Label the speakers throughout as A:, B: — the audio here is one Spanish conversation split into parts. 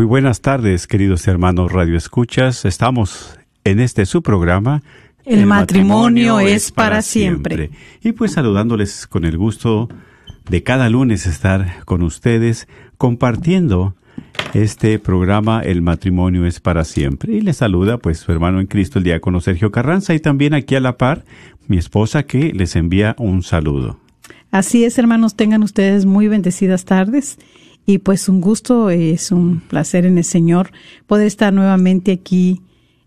A: Muy buenas tardes, queridos hermanos Radio Escuchas. Estamos en este su programa.
B: El matrimonio es para siempre.
A: Y pues saludándoles con el gusto de cada lunes estar con ustedes compartiendo este programa El matrimonio es para siempre. Y les saluda pues su hermano en Cristo, el diácono Sergio Carranza, y también aquí a la par mi esposa que les envía un saludo.
B: Así es, hermanos, tengan ustedes muy bendecidas tardes y pues un gusto, es un placer en el Señor poder estar nuevamente aquí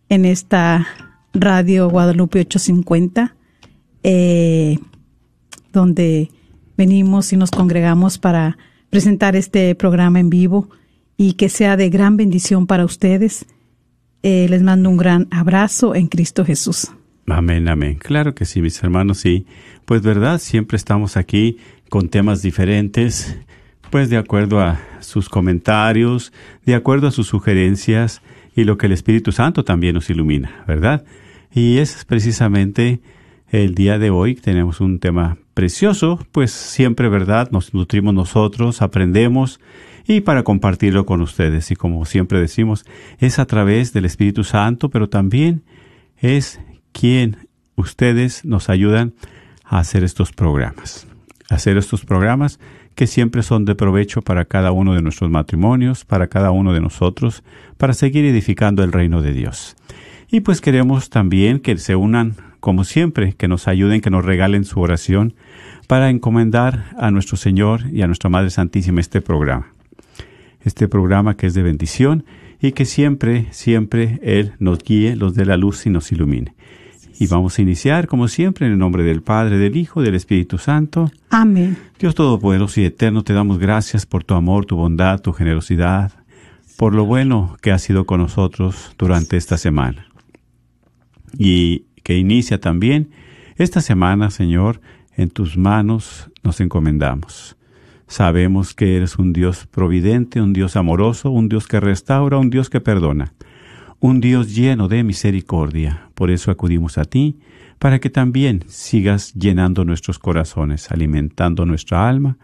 B: en esta radio Guadalupe 850, eh, donde venimos y nos congregamos para presentar este programa en vivo y que sea de gran bendición para ustedes. Eh, les mando un gran abrazo en Cristo Jesús.
A: Amén, amén. Claro que sí, mis hermanos, sí. Pues verdad, siempre estamos aquí con temas diferentes, pues de acuerdo a sus comentarios, de acuerdo a sus sugerencias y lo que el Espíritu Santo también nos ilumina, ¿verdad? Y es precisamente el día de hoy tenemos un tema precioso, pues siempre, ¿verdad? Nos nutrimos nosotros, aprendemos y para compartirlo con ustedes. Y como siempre decimos, es a través del Espíritu Santo, pero también es quien ustedes nos ayudan a hacer estos programas. Hacer estos programas que siempre son de provecho para cada uno de nuestros matrimonios, para cada uno de nosotros, para seguir edificando el reino de Dios. Y pues queremos también que se unan, como siempre, que nos ayuden, que nos regalen su oración para encomendar a nuestro Señor y a nuestra Madre Santísima este programa. Este programa que es de bendición y que siempre, siempre Él nos guíe, los dé la luz y nos ilumine. Y vamos a iniciar, como siempre, en el nombre del Padre, del Hijo, del Espíritu Santo.
B: Amén.
A: Dios Todopoderoso y Eterno, te damos gracias por tu amor, tu bondad, tu generosidad, por lo bueno que has sido con nosotros durante esta semana. Y que inicia también esta semana, Señor, en tus manos nos encomendamos. Sabemos que eres un Dios providente, un Dios amoroso, un Dios que restaura, un Dios que perdona, un Dios lleno de misericordia. Por eso acudimos a ti, para que también sigas llenando nuestros corazones, alimentando nuestra alma,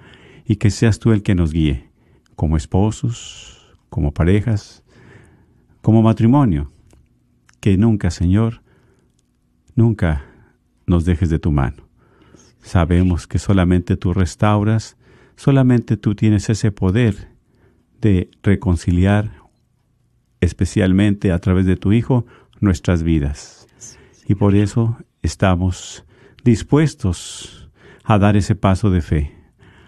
A: y que seas tú el que nos guíe, como esposos, como parejas, como matrimonio. Que nunca, Señor, nunca nos dejes de tu mano. Sabemos que solamente tú restauras, solamente tú tienes ese poder de reconciliar, especialmente a través de tu Hijo, nuestras vidas. Y por eso estamos dispuestos a dar ese paso de fe,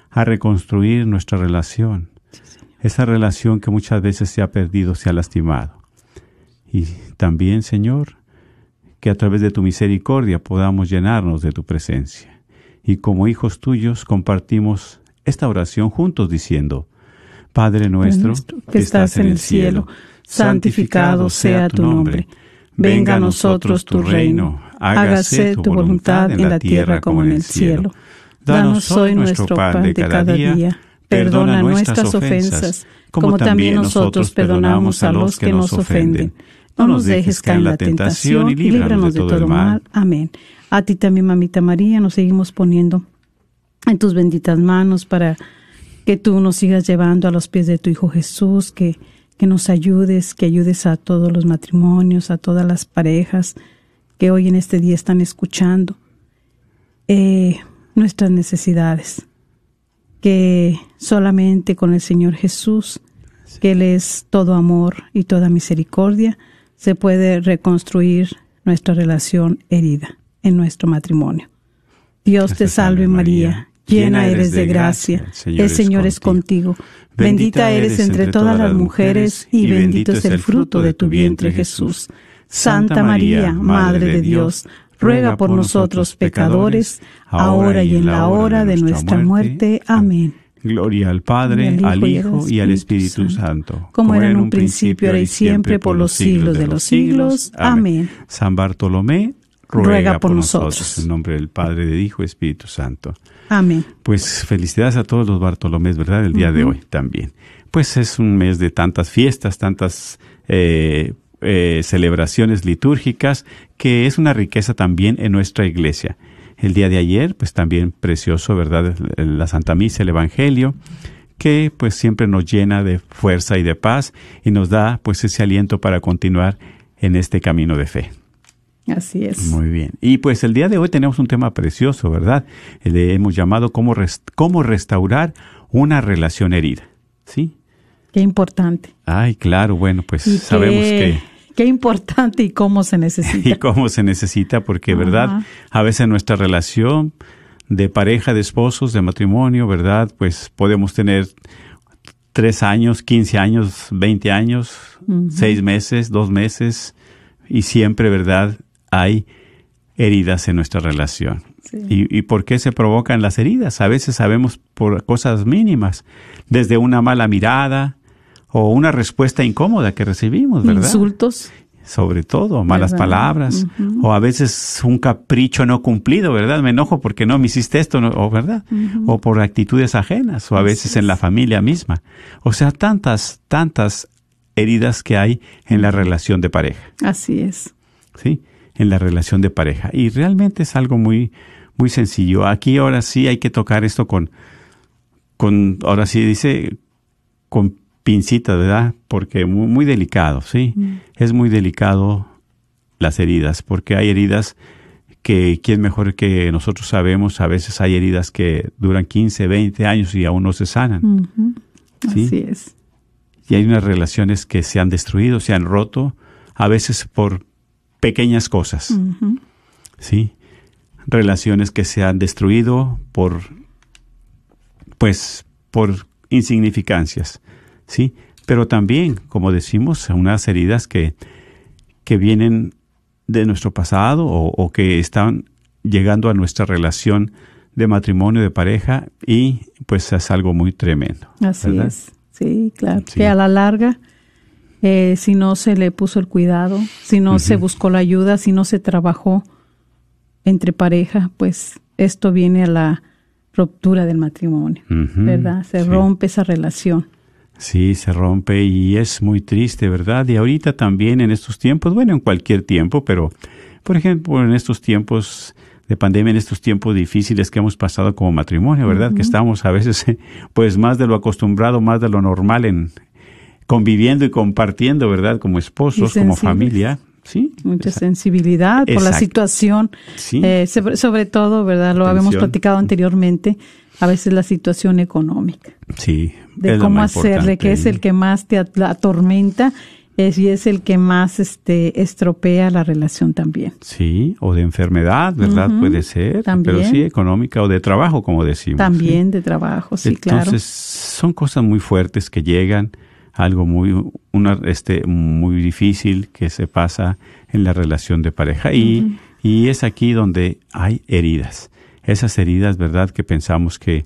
A: a reconstruir nuestra relación, esa relación que muchas veces se ha perdido, se ha lastimado. Y también, Señor, que a través de tu misericordia podamos llenarnos de tu presencia. Y como hijos tuyos compartimos esta oración juntos diciendo, Padre nuestro
B: que estás en el cielo, santificado sea tu nombre. Venga a nosotros tu reino, hágase tu voluntad en la tierra como en el cielo. Danos hoy nuestro pan de cada día. Perdona nuestras ofensas, como también nosotros perdonamos a los que nos ofenden. No nos dejes caer en la tentación y líbranos de todo mal. Amén. A ti también, mamita María, nos seguimos poniendo en tus benditas manos para que tú nos sigas llevando a los pies de tu Hijo Jesús, que, que nos ayudes, que ayudes a todos los matrimonios, a todas las parejas que hoy en este día están escuchando. eh, nuestras necesidades, que solamente con el Señor Jesús, que Él es todo amor y toda misericordia, se puede reconstruir nuestra relación herida en nuestro matrimonio. Dios te salve María, llena eres de gracia, el Señor es contigo. Bendita eres entre todas las mujeres y bendito es el fruto de tu vientre Jesús. Santa María, Madre de Dios, ruega por nosotros pecadores, ahora y en la hora de nuestra muerte. Amén.
A: Gloria al Padre, al Hijo y al Espíritu Santo,
B: como era en un principio, ahora y siempre, por los siglos de los siglos. Amén.
A: San Bartolomé, ruega, por nosotros. En nombre del Padre, del Hijo y Espíritu Santo.
B: Amén.
A: Pues felicidades a todos los Bartolomés, ¿verdad? El día de hoy también. Pues es un mes de tantas fiestas, tantas eh, eh, celebraciones litúrgicas, que es una riqueza también en nuestra iglesia. El día de ayer, pues también precioso, ¿verdad? La Santa Misa, el Evangelio, que pues siempre nos llena de fuerza y de paz y nos da pues ese aliento para continuar en este camino de fe.
B: Así es.
A: Muy bien. Y pues el día de hoy tenemos un tema precioso, ¿verdad? Le hemos llamado cómo, cómo restaurar una relación herida. ¿Sí?
B: Qué importante.
A: Ay, claro, bueno, pues sabemos que...
B: Qué importante y cómo se necesita.
A: y cómo se necesita, porque, ¿verdad? A veces nuestra relación de pareja, de esposos, de matrimonio, ¿verdad? Pues podemos tener tres años, quince años, veinte años, seis meses, dos meses, y siempre, ¿verdad? Hay heridas en nuestra relación. ¿Y, ¿Y, por qué se provocan las heridas? A veces sabemos por cosas mínimas, desde una mala mirada o una respuesta incómoda que recibimos, ¿verdad?
B: Insultos.
A: Sobre todo, malas palabras, o a veces un capricho no cumplido, ¿verdad? Me enojo porque no me hiciste esto, o ¿verdad? O por actitudes ajenas, o a veces en la familia misma. O sea, tantas, tantas heridas que hay en la relación de pareja.
B: Así es.
A: Sí en la relación de pareja. Y realmente es algo muy, muy sencillo. Aquí ahora sí hay que tocar esto con, con ahora sí dice, con pincitas, ¿verdad? Porque muy, muy delicado, ¿sí? Mm. Es muy delicado las heridas, porque hay heridas que quién mejor que nosotros sabemos, a veces hay heridas que duran 15, 20 años y aún no se sanan.
B: ¿sí? Así es.
A: Y hay unas relaciones que se han destruido, se han roto, a veces por pequeñas cosas. ¿Sí? Relaciones que se han destruido por, pues, por insignificancias. ¿Sí? Pero también, como decimos, unas heridas que, que vienen de nuestro pasado o, que están llegando a nuestra relación de matrimonio, de pareja, y pues es algo muy tremendo.
B: Así es, sí, claro. Que a la larga eh, si no se le puso el cuidado, si no se buscó la ayuda, si no se trabajó entre pareja, pues esto viene a la ruptura del matrimonio, ¿verdad? Se rompe esa relación.
A: Sí, se rompe y es muy triste, ¿verdad? Y ahorita también en estos tiempos, bueno, en cualquier tiempo, pero por ejemplo, en estos tiempos de pandemia, en estos tiempos difíciles que hemos pasado como matrimonio, ¿verdad? Que estamos a veces pues más de lo acostumbrado, más de lo normal en, conviviendo y compartiendo, ¿verdad? Como esposos, como familia. Sí,
B: mucha sensibilidad por la situación, sí. Eh, sobre, todo, ¿verdad? Lo habíamos platicado anteriormente, a veces la situación económica.
A: Sí.
B: De cómo hacerle, que es el que más te atormenta es, y es el que más este, estropea la relación también.
A: Sí, o de enfermedad, ¿verdad? Puede ser, también. pero sí económica o de trabajo, como decimos.
B: También de trabajo, sí, claro.
A: Entonces, son cosas muy fuertes que llegan algo muy, una, este, muy difícil que se pasa en la relación de pareja. Y, y es aquí donde hay heridas. Esas heridas, ¿verdad? Que pensamos que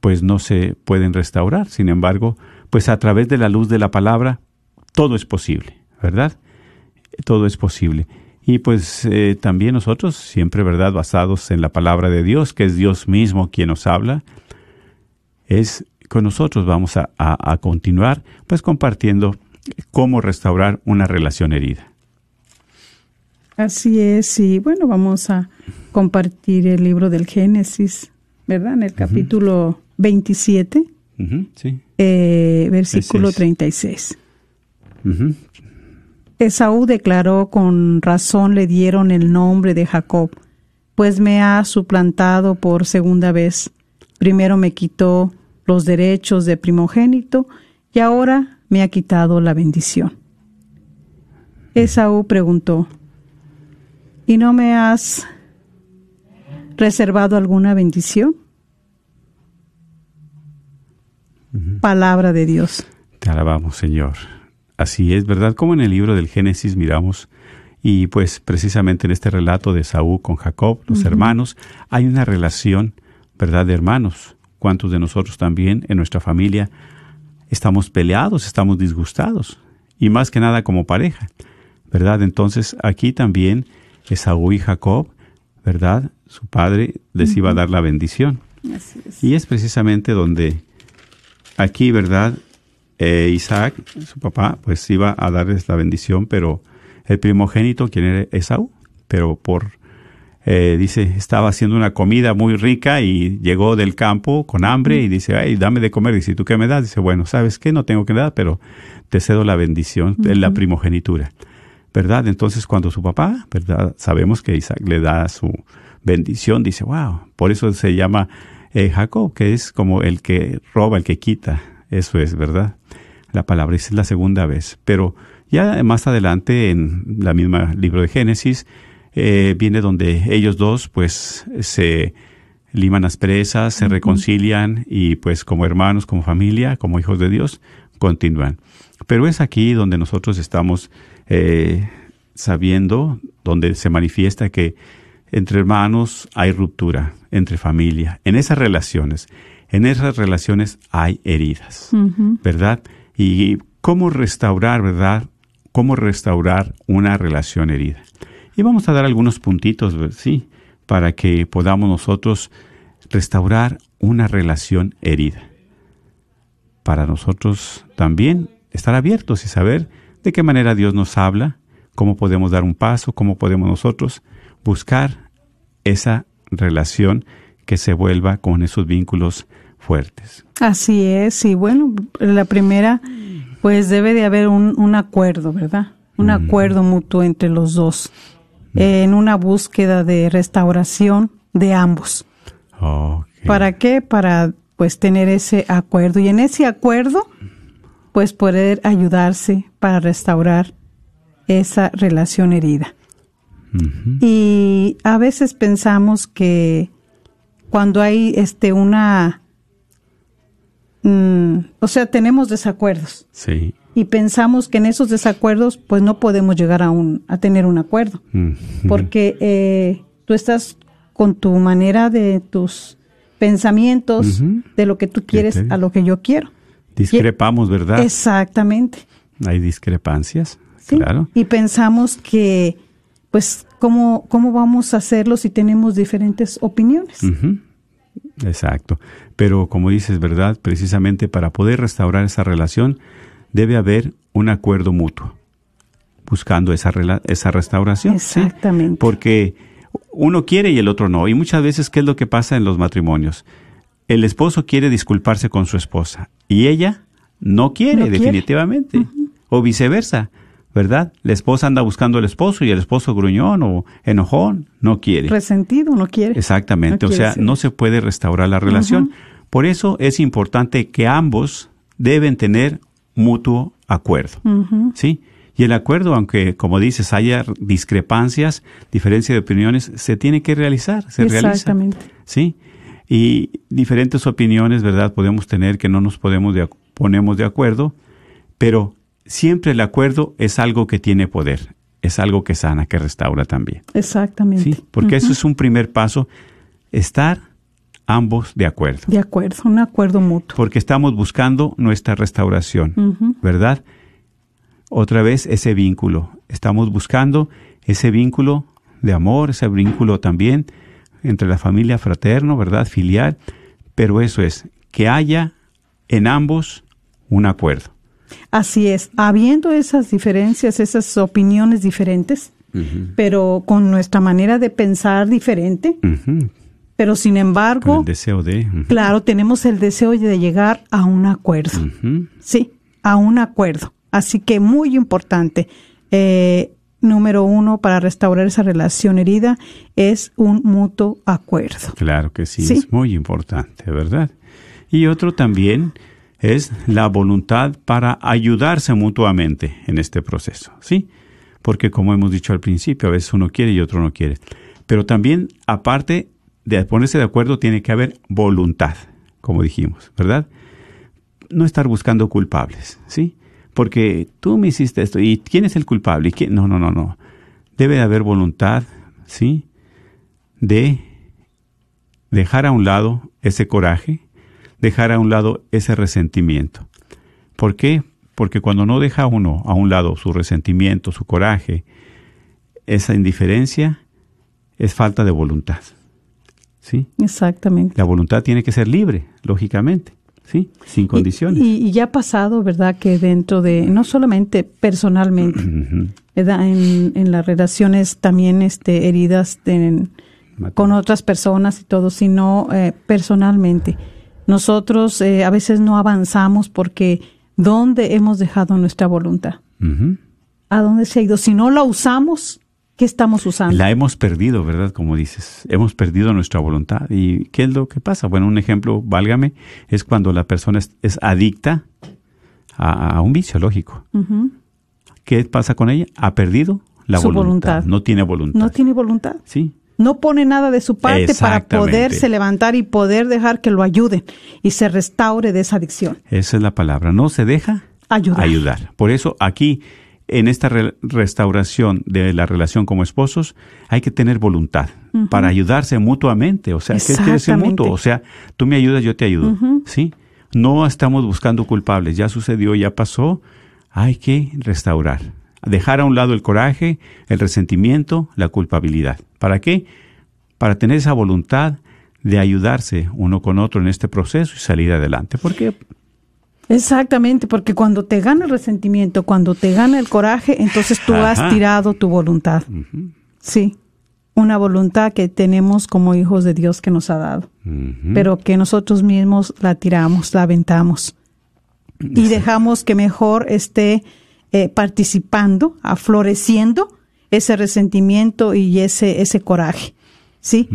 A: pues no se pueden restaurar. Sin embargo, pues a través de la luz de la palabra, todo es posible, ¿verdad? Todo es posible. Y pues eh, también nosotros, siempre, ¿verdad? Basados en la palabra de Dios, que es Dios mismo quien nos habla, es con nosotros vamos a, continuar pues compartiendo cómo restaurar una relación herida.
B: Así es, y bueno, vamos a compartir el libro del Génesis, ¿verdad? En el capítulo 27, eh, versículo 36. Esaú declaró con razón le dieron el nombre de Jacob, pues me ha suplantado por segunda vez. Primero me quitó los derechos de primogénito y ahora me ha quitado la bendición. Esaú preguntó, ¿y no me has reservado alguna bendición? Palabra de Dios.
A: Te alabamos, Señor. Así es, ¿verdad? Como en el libro del Génesis miramos, y pues precisamente en este relato de Saúl con Jacob, los hermanos, hay una relación, ¿verdad?, de hermanos. ¿Cuántos de nosotros también en nuestra familia estamos peleados, estamos disgustados? Y más que nada como pareja, ¿verdad? Entonces aquí también Esaú y Jacob, ¿verdad? Su padre les iba a dar la bendición.
B: Así es.
A: Y es precisamente donde aquí, ¿verdad? Eh, Isaac, su papá, pues iba a darles la bendición, pero el primogénito, quien era Esaú, pero por, eh, dice, estaba haciendo una comida muy rica y llegó del campo con hambre y dice, ay, dame de comer. Dice, ¿tú qué me das? Dice, bueno, ¿sabes qué? No tengo que dar, pero te cedo la bendición, de la primogenitura. ¿Verdad? Entonces, cuando su papá, ¿verdad? Sabemos que Isaac le da su bendición, dice, wow, por eso se llama eh, Jacob, que es como el que roba, el que quita. Eso es, ¿verdad? La palabra es la segunda vez. Pero ya más adelante, en la misma libro de Génesis, eh, viene donde ellos dos, pues, se liman las presas, se reconcilian y, pues, como hermanos, como familia, como hijos de Dios, continúan. Pero es aquí donde nosotros estamos eh, sabiendo, donde se manifiesta que entre hermanos hay ruptura, entre familia, en esas relaciones. En esas relaciones hay heridas, ¿verdad? Y cómo restaurar, ¿verdad? Cómo restaurar una relación herida. Y vamos a dar algunos puntitos, sí, para que podamos nosotros restaurar una relación herida. Para nosotros también estar abiertos y saber de qué manera Dios nos habla, cómo podemos dar un paso, cómo podemos nosotros buscar esa relación que se vuelva con esos vínculos fuertes.
B: Así es, y bueno, la primera, pues debe de haber un, un acuerdo, ¿verdad? Un acuerdo mutuo entre los dos, en una búsqueda de restauración de ambos.
A: Okay.
B: ¿Para qué? Para pues tener ese acuerdo y en ese acuerdo pues poder ayudarse para restaurar esa relación herida. Y a veces pensamos que cuando hay este una mm, o sea, tenemos desacuerdos
A: Sí.
B: Y pensamos que en esos desacuerdos pues no podemos llegar a un a tener un acuerdo porque eh, tú estás con tu manera de tus pensamientos de lo que tú quieres a lo que yo quiero.
A: Discrepamos, ¿verdad?
B: Exactamente.
A: Hay discrepancias,
B: Sí.
A: claro.
B: Y pensamos que, pues, ¿cómo, ¿cómo vamos a hacerlo si tenemos diferentes opiniones?
A: Exacto. Pero como dices, ¿verdad? Precisamente para poder restaurar esa relación debe haber un acuerdo mutuo, buscando esa, esa restauración. ¿sí?
B: Exactamente.
A: Porque uno quiere y el otro no. Y muchas veces, ¿qué es lo que pasa en los matrimonios? El esposo quiere disculparse con su esposa y ella no quiere,
B: No quiere.
A: definitivamente. O viceversa, ¿verdad? La esposa anda buscando al esposo y el esposo gruñón o enojón no quiere.
B: Resentido, no quiere.
A: Exactamente,
B: No
A: o
B: quiere
A: sea,
B: ser.
A: no se puede restaurar la relación. Por eso es importante que ambos deben tener mutuo acuerdo. ¿Sí? Y el acuerdo, aunque como dices haya discrepancias, diferencia de opiniones, se tiene que realizar, se realiza.
B: Exactamente.
A: ¿Sí? Y diferentes opiniones, ¿verdad? Podemos tener que no nos podemos de, ponemos de acuerdo, pero siempre el acuerdo es algo que tiene poder, es algo que sana, que restaura también.
B: Exactamente.
A: Sí, porque eso es un primer paso, estar ambos de acuerdo,
B: De acuerdo, un acuerdo mutuo.
A: porque estamos buscando nuestra restauración. ¿verdad? Otra vez ese vínculo, estamos buscando ese vínculo de amor, ese vínculo también entre la familia fraterno, ¿verdad? Filial, pero eso es, que haya en ambos un acuerdo.
B: Así es, habiendo esas diferencias, esas opiniones diferentes, pero con nuestra manera de pensar diferente,
A: Ujú,
B: pero sin embargo,
A: el deseo de...
B: claro, tenemos el deseo de llegar a un acuerdo. Sí, a un acuerdo. Así que muy importante. Eh, número uno para restaurar esa relación herida es un mutuo acuerdo.
A: Claro que sí, es muy importante, ¿verdad? Y otro también es la voluntad para ayudarse mutuamente en este proceso, ¿sí? Porque como hemos dicho al principio, a veces uno quiere y otro no quiere. Pero también, aparte de ponerse de acuerdo, tiene que haber voluntad, como dijimos, ¿verdad? No estar buscando culpables, ¿sí? Porque tú me hiciste esto y ¿quién es el culpable? ¿Y No, no, no, no. Debe de haber voluntad, ¿sí? De dejar a un lado ese coraje, dejar a un lado ese resentimiento. ¿Por qué? Porque cuando no deja uno a un lado su resentimiento, su coraje, esa indiferencia, es falta de voluntad. ¿Sí?
B: Exactamente.
A: La voluntad tiene que ser libre, lógicamente, ¿sí? Sin condiciones.
B: Y, ya ha pasado, ¿verdad? Que dentro de, no solamente personalmente, En, en, las relaciones también este, heridas con otras personas y todo, sino eh, personalmente nosotros eh, a veces no avanzamos porque ¿dónde hemos dejado nuestra voluntad? ¿A dónde se ha ido? Si no la usamos, ¿qué estamos usando?
A: La hemos perdido, ¿verdad? Como dices, hemos perdido nuestra voluntad. ¿Y qué es lo que pasa? Bueno, un ejemplo, válgame, es cuando la persona es, adicta a, un vicio lógico. ¿Qué pasa con ella? Ha perdido la voluntad. voluntad. No tiene voluntad.
B: No tiene voluntad.
A: Sí
B: no pone nada de su parte para poderse levantar y poder dejar que lo ayuden y se restaure de esa adicción.
A: Esa es la palabra, no se deja ayudar. Por eso aquí, en esta restauración de la relación como esposos, hay que tener voluntad para ayudarse mutuamente. O sea, ¿qué quiere decir mutuo? O sea, tú me ayudas, yo te ayudo. ¿Sí? No estamos buscando culpables, ya sucedió, ya pasó, hay que restaurar dejar a un lado el coraje, el resentimiento, la culpabilidad. ¿Para qué? Para tener esa voluntad de ayudarse uno con otro en este proceso y salir adelante. ¿Por qué?
B: Exactamente, porque cuando te gana el resentimiento, cuando te gana el coraje, entonces tú has tirado tu voluntad. Sí, una voluntad que tenemos como hijos de Dios que nos ha dado, pero que nosotros mismos la tiramos, la aventamos. Y dejamos que mejor esté eh, participando, afloreciendo ese resentimiento y ese, ese coraje, ¿sí?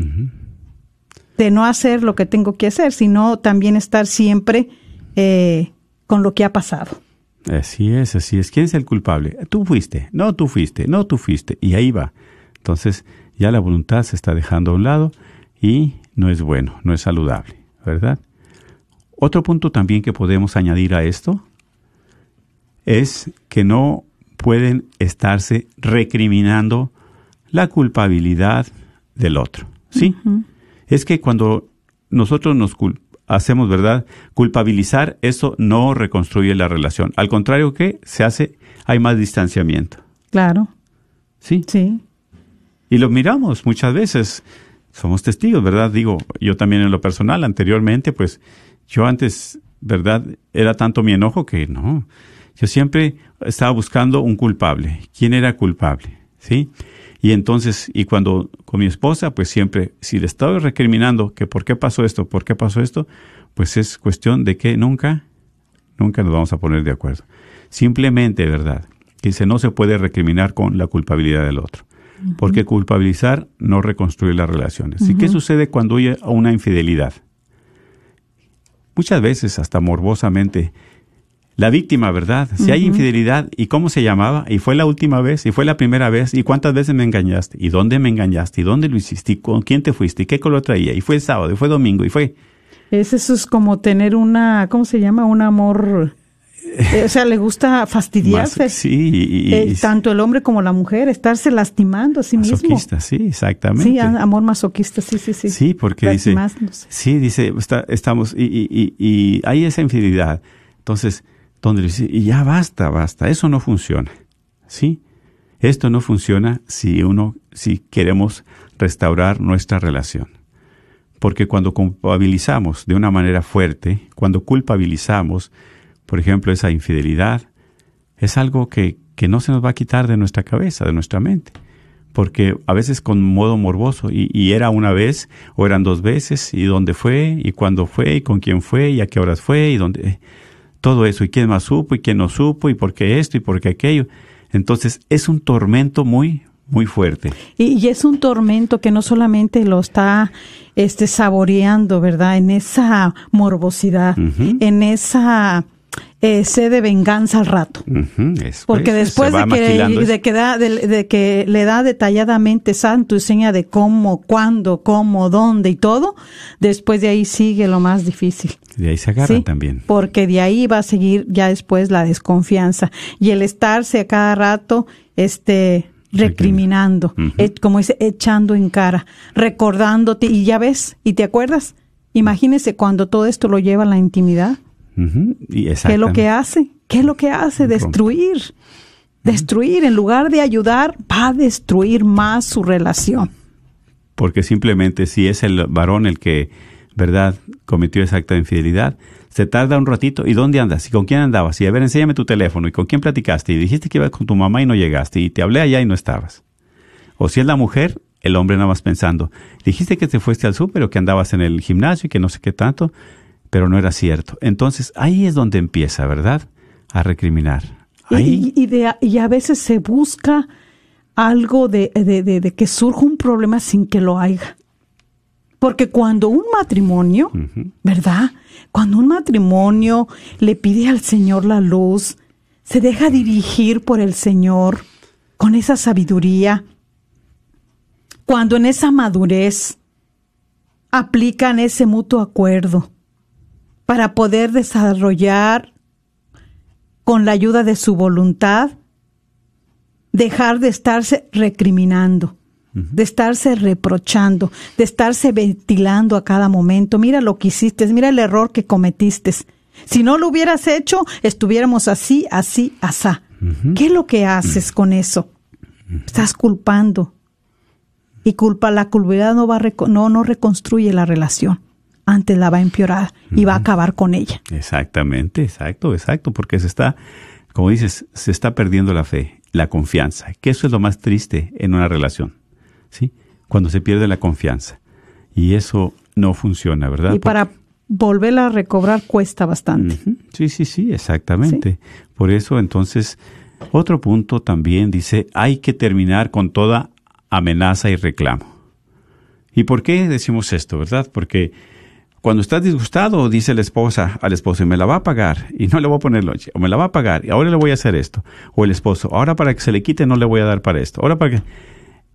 B: De no hacer lo que tengo que hacer, sino también estar siempre eh, con lo que ha pasado.
A: Así es, así es. ¿Quién es el culpable? Tú fuiste, no tú fuiste, no tú fuiste. Y ahí va. Entonces ya la voluntad se está dejando a un lado y no es bueno, no es saludable, ¿verdad? Otro punto también que podemos añadir a esto es que no pueden estarse recriminando la culpabilidad del otro. ¿Sí? Es que cuando nosotros nos hacemos, ¿verdad? Culpabilizar, eso no reconstruye la relación. Al contrario que se hace, hay más distanciamiento.
B: Claro.
A: Sí.
B: Sí.
A: Y lo miramos muchas veces. Somos testigos, ¿verdad? Digo, yo también en lo personal, anteriormente, pues yo antes, ¿verdad? Era tanto mi enojo que no. Yo siempre estaba buscando un culpable. ¿Quién era culpable? ¿Sí? Y entonces, y cuando con mi esposa, pues siempre, si le estaba recriminando que por qué pasó esto, por qué pasó esto, pues es cuestión de que nunca, nunca nos vamos a poner de acuerdo. Simplemente, ¿verdad? Dice, no se puede recriminar con la culpabilidad del otro. Porque culpabilizar no reconstruye las relaciones. ¿Y qué sucede cuando hay una infidelidad? Muchas veces, hasta morbosamente, la víctima, ¿verdad? Si hay infidelidad, ¿y cómo se llamaba? ¿Y fue la última vez? ¿Y fue la primera vez? ¿Y cuántas veces me engañaste? ¿Y dónde me engañaste? ¿Y dónde lo hiciste? ¿Y con quién te fuiste? ¿Y qué color traía? ¿Y fue el sábado? ¿Y fue domingo? ¿Y fue...?
B: Es, eso es como tener una, ¿cómo se llama? Un amor... Eh, o sea, le gusta fastidiarse.
A: sí.
B: Eh, tanto el hombre como la mujer, estarse lastimando a sí mismo.
A: Masoquista, sí, exactamente.
B: Sí, amor masoquista, sí, sí, sí.
A: Sí, porque dice... Sí, dice, estamos... Y, y, y hay esa infidelidad. Entonces donde dice, y ya basta, basta, eso no funciona. ¿Sí? Esto no funciona si uno, si queremos restaurar nuestra relación. Porque cuando culpabilizamos de una manera fuerte, cuando culpabilizamos, por ejemplo, esa infidelidad, es algo que, que no se nos va a quitar de nuestra cabeza, de nuestra mente. Porque a veces con modo morboso, y, y era una vez, o eran dos veces, y dónde fue, y cuándo fue, y con quién fue, y a qué horas fue, y dónde todo eso, y quién más supo, y quién no supo, y por qué esto, y por qué aquello. Entonces es un tormento muy, muy fuerte.
B: Y, es un tormento que no solamente lo está este, saboreando, ¿verdad? En esa morbosidad, en esa eh, de venganza al rato. Porque después de que, de, que da, de, que le da detalladamente santo y seña de cómo, cuándo, cómo, dónde y todo, después de ahí sigue lo más difícil.
A: De ahí se agarra también.
B: Porque de ahí va a seguir ya después la desconfianza y el estarse a cada rato, este, recriminando, eh, como dice, echando en cara, recordándote y ya ves, y te acuerdas. Imagínese cuando todo esto lo lleva a la intimidad. ¿Qué es lo que hace? ¿Qué es lo que hace? Destruir. Destruir. En lugar de ayudar, va a destruir más su relación.
A: Porque simplemente si es el varón el que, ¿verdad?, cometió esa acta de infidelidad, se tarda un ratito. ¿Y dónde andas? ¿Y con quién andabas? Y a ver, enséñame tu teléfono. ¿Y con quién platicaste? Y dijiste que ibas con tu mamá y no llegaste. Y te hablé allá y no estabas. O si es la mujer, el hombre nada más pensando. Dijiste que te fuiste al súper o que andabas en el gimnasio y que no sé qué tanto pero no era cierto. Entonces ahí es donde empieza, ¿verdad? A recriminar.
B: Y, y, a veces se busca algo de, de, que surja un problema sin que lo haya. Porque cuando un matrimonio, ¿verdad? Cuando un matrimonio le pide al Señor la luz, se deja dirigir por el Señor con esa sabiduría, cuando en esa madurez aplican ese mutuo acuerdo, para poder desarrollar con la ayuda de su voluntad, dejar de estarse recriminando, de estarse reprochando, de estarse ventilando a cada momento. Mira lo que hiciste, mira el error que cometiste. Si no lo hubieras hecho, estuviéramos así, así, asá. ¿Qué es lo que haces con eso? Estás culpando. Y culpa, la culpabilidad no va no, no reconstruye la relación antes la va a empeorar y va a acabar con ella.
A: Exactamente, exacto, exacto, porque se está, como dices, se está perdiendo la fe, la confianza, que eso es lo más triste en una relación, ¿sí? Cuando se pierde la confianza. Y eso no funciona, ¿verdad?
B: Y para volverla a recobrar cuesta bastante.
A: Sí, sí, sí, exactamente. Por eso, entonces, otro punto también dice, hay que terminar con toda amenaza y reclamo. ¿Y por qué decimos esto, verdad? Porque cuando estás disgustado, dice la esposa al esposo, y me la va a pagar, y no le voy a poner lonche, o me la va a pagar, y ahora le voy a hacer esto. O el esposo, ahora para que se le quite no le voy a dar para esto. Ahora para que...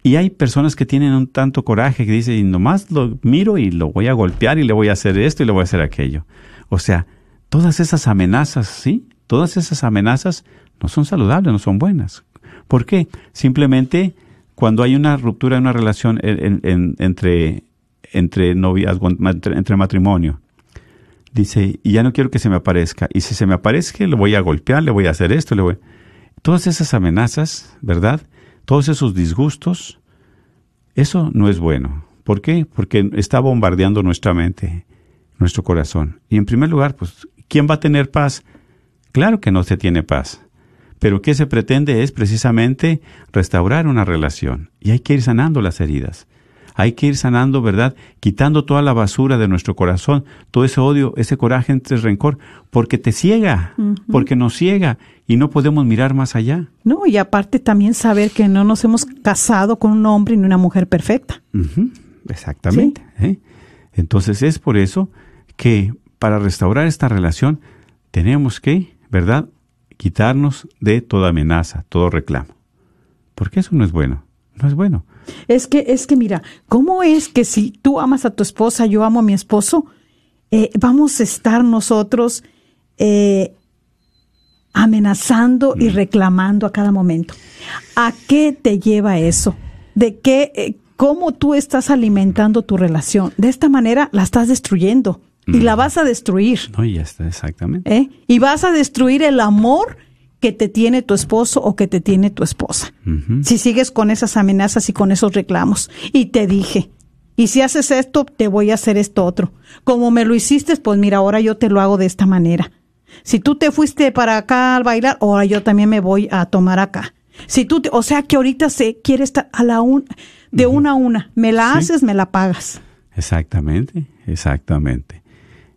A: Y hay personas que tienen un tanto coraje que dicen, y nomás lo miro y lo voy a golpear y le voy a hacer esto y le voy a hacer aquello. O sea, todas esas amenazas, ¿sí? Todas esas amenazas no son saludables, no son buenas. ¿Por qué? Simplemente cuando hay una ruptura en una relación entre entre noviazgo, entre matrimonio. Dice, y ya no quiero que se me aparezca. Y si se me aparezca, le voy a golpear, le voy a hacer esto, le voy... Todas esas amenazas, ¿verdad? Todos esos disgustos, eso no es bueno. ¿Por qué? Porque está bombardeando nuestra mente, nuestro corazón. Y en primer lugar, pues, ¿quién va a tener paz? Claro que no se tiene paz. Pero ¿qué se pretende es precisamente restaurar una relación. Y hay que ir sanando las heridas. Hay que ir sanando, ¿verdad? Quitando toda la basura de nuestro corazón, todo ese odio, ese coraje, ese rencor, porque te ciega, porque nos ciega y no podemos mirar más allá.
B: No, y aparte también saber que no nos hemos casado con un hombre ni una mujer perfecta.
A: Exactamente. ¿eh? Entonces es por eso que para restaurar esta relación tenemos que, ¿verdad? Quitarnos de toda amenaza, todo reclamo. Porque eso no es bueno, no es bueno.
B: Es que, es que mira, ¿cómo es que si tú amas a tu esposa, yo amo a mi esposo, eh, vamos a estar nosotros eh, amenazando y mm. reclamando a cada momento? ¿A qué te lleva eso? ¿De qué, eh, cómo tú estás alimentando tu relación? De esta manera la estás destruyendo y la mm. vas a destruir.
A: No, ya está, exactamente.
B: Y vas a destruir el amor que te tiene tu esposo o que te tiene tu esposa. Si sigues con esas amenazas y con esos reclamos. Y te dije, y si haces esto, te voy a hacer esto otro. Como me lo hiciste, pues mira, ahora yo te lo hago de esta manera. Si tú te fuiste para acá al bailar, ahora yo también me voy a tomar acá. Si tú, o sea que ahorita se quiere estar a la un, de una a una. Me la haces, me la pagas.
A: Exactamente, exactamente.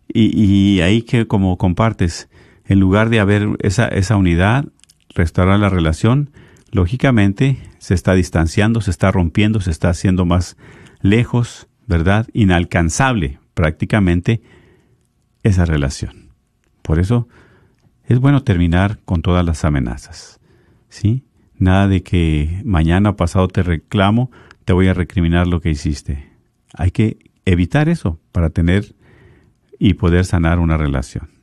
A: Y, y ahí que como compartes, en lugar de haber esa, esa unidad, restaurar la relación, lógicamente se está distanciando, se está rompiendo, se está haciendo más lejos, ¿verdad? Inalcanzable prácticamente esa relación. Por eso es bueno terminar con todas las amenazas. ¿Sí? Nada de que mañana pasado te reclamo, te voy a recriminar lo que hiciste. Hay que evitar eso para tener y poder sanar una relación.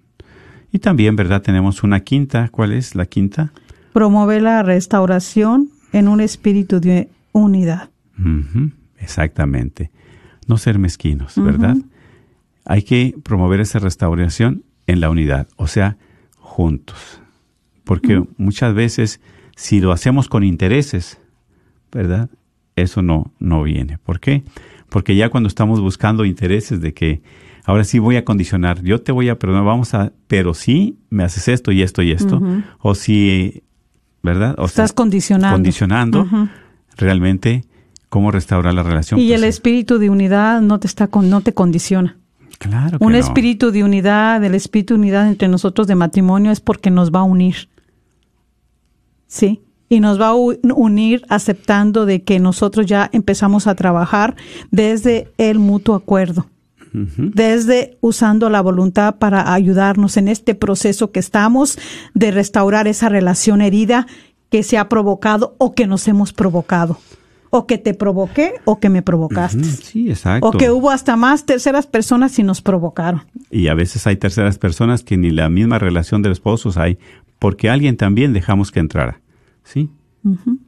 A: Y también, ¿verdad? Tenemos una quinta. ¿Cuál es la quinta?
B: Promover la restauración en un espíritu de unidad.
A: Exactamente. No ser mezquinos, ¿verdad? Hay que promover esa restauración en la unidad, o sea, juntos. Porque muchas veces, si lo hacemos con intereses, ¿verdad? Eso no, no viene. ¿Por qué? Porque ya cuando estamos buscando intereses de que ahora sí voy a condicionar, yo te voy a perdonar, vamos a, pero sí me haces esto y esto y esto, o si, ¿verdad? O
B: Estás condicionando.
A: Condicionando, realmente, cómo restaurar la relación.
B: Y pues el espíritu de unidad no te está con, no te condiciona.
A: Claro. Que
B: Un espíritu de unidad, el espíritu de unidad entre nosotros de matrimonio es porque nos va a unir. Sí. Y nos va a unir aceptando de que nosotros ya empezamos a trabajar desde el mutuo acuerdo desde usando la voluntad para ayudarnos en este proceso que estamos de restaurar esa relación herida que se ha provocado o que nos hemos provocado. O que te provoqué o que me provocaste.
A: Sí, exacto.
B: O que hubo hasta más terceras personas y nos provocaron.
A: Y a veces hay terceras personas que ni la misma relación de esposos hay, porque alguien también dejamos que entrara. ¿Sí?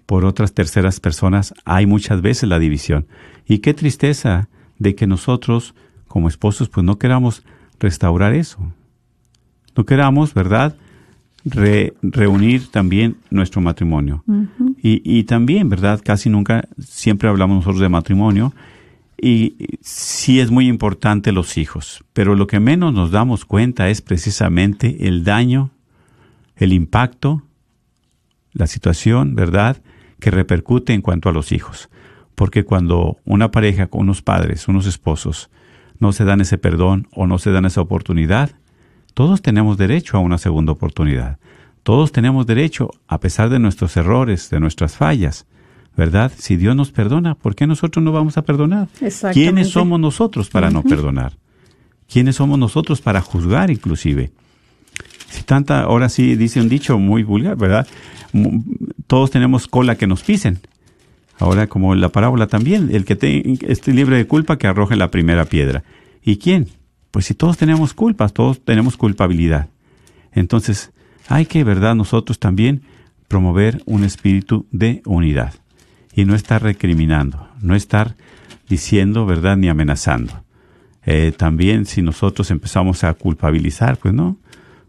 A: Por otras terceras personas hay muchas veces la división. Y qué tristeza de que nosotros como esposos, pues no queramos restaurar eso. No queramos, ¿verdad? reunir también nuestro matrimonio. y, y, también, ¿verdad? Casi nunca, siempre hablamos nosotros de matrimonio. Y sí es muy importante los hijos, pero lo que menos nos damos cuenta es precisamente el daño, el impacto, la situación, ¿verdad?, que repercute en cuanto a los hijos. Porque cuando una pareja con unos padres, unos esposos, no se dan ese perdón o no se dan esa oportunidad, todos tenemos derecho a una segunda oportunidad. Todos tenemos derecho, a pesar de nuestros errores, de nuestras fallas, ¿verdad? Si Dios nos perdona, ¿por qué nosotros no vamos a perdonar? ¿Quiénes somos nosotros para no perdonar? ¿Quiénes somos nosotros para juzgar inclusive? Si tanta, ahora sí dice un dicho muy vulgar, ¿verdad? Todos tenemos cola que nos pisen. Ahora, como la parábola también, el que esté libre de culpa que arroje la primera piedra. ¿Y quién? Pues si todos tenemos culpas, todos tenemos culpabilidad. Entonces, hay que, ¿verdad?, nosotros también promover un espíritu de unidad y no estar recriminando, no estar diciendo, ¿verdad?, ni amenazando. Eh, también si nosotros empezamos a culpabilizar, pues no,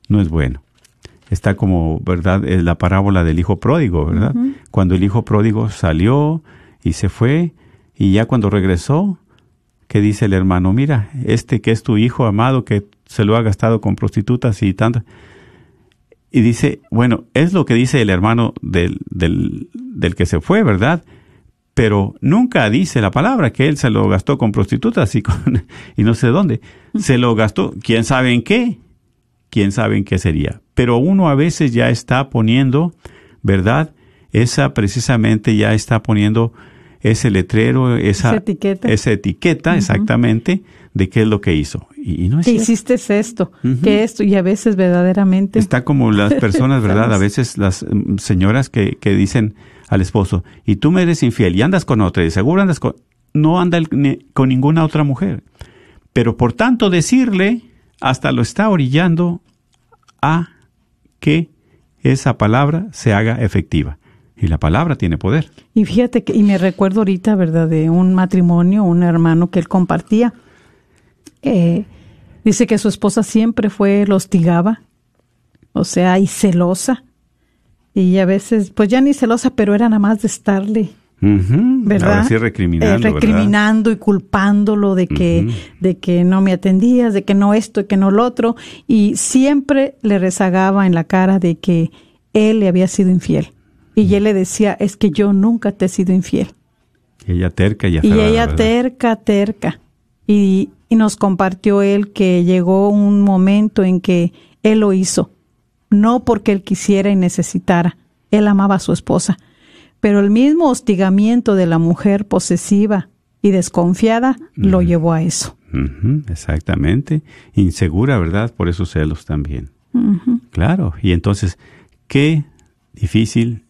A: no es bueno está como, ¿verdad? La parábola del hijo pródigo, ¿verdad? Cuando el hijo pródigo salió y se fue y ya cuando regresó, ¿qué dice el hermano? Mira, este que es tu hijo amado que se lo ha gastado con prostitutas y tanto. Y dice, bueno, es lo que dice el hermano del, del, del que se fue, ¿verdad? Pero nunca dice la palabra que él se lo gastó con prostitutas y, con, y no sé dónde. Se lo gastó, quién sabe en qué, quién sabe en qué sería pero uno a veces ya está poniendo, ¿verdad? Esa precisamente ya está poniendo ese letrero, esa, esa etiqueta, exactamente, de qué es lo que hizo. Y, no es
B: que hiciste esto, que esto, y a veces verdaderamente.
A: Está como las personas, ¿verdad? A veces las mm, señoras que, que dicen al esposo, y tú me eres infiel y andas con otra, y seguro andas con. No anda con ninguna otra mujer. Pero por tanto decirle, hasta lo está orillando a que esa palabra se haga efectiva. Y la palabra tiene poder.
B: Y fíjate que, y me recuerdo ahorita, ¿verdad?, de un matrimonio, un hermano que él compartía. Eh, dice que su esposa siempre fue, lo hostigaba, o sea, y celosa. Y a veces, pues ya ni celosa, pero era nada más de estarle ¿verdad?
A: recriminando,
B: eh, recriminando y culpándolo de que, de que no me atendías, de que no esto, y que no lo otro, y siempre le rezagaba en la cara de que él le había sido infiel. Y él le decía, es que yo nunca te he sido infiel.
A: Y ella terca y
B: Y ella terca, terca. Y, y nos compartió él que llegó un momento en que él lo hizo, no porque él quisiera y necesitara, él amaba a su esposa, pero el mismo hostigamiento de la mujer posesiva y desconfiada lo llevó a eso.
A: exactamente. Insegura, ¿verdad? Por esos celos también. Claro. Y entonces, qué difícil,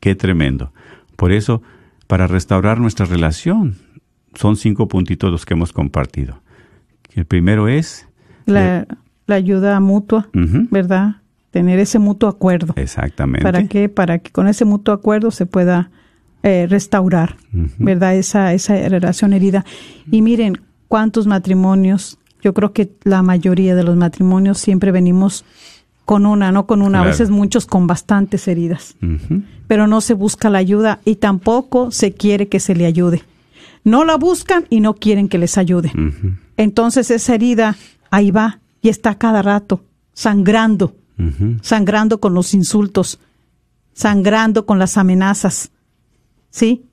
A: qué tremendo. Por eso, para restaurar nuestra relación, son cinco puntitos los que hemos compartido. El primero es...
B: La, ayuda mutua, ¿verdad? Tener ese mutuo acuerdo.
A: Exactamente.
B: ¿Para qué? Para que con ese mutuo acuerdo se pueda eh, restaurar, ¿verdad? Esa, esa relación herida. Y miren, cuántos matrimonios, yo creo que la mayoría de los matrimonios siempre venimos con una, no con una, a veces muchos con bastantes heridas. Pero no se busca la ayuda y tampoco se quiere que se le ayude. No la buscan y no quieren que les ayude. Entonces esa herida ahí va y está cada rato sangrando, sangrando con los insultos, sangrando con las amenazas, ¿sí?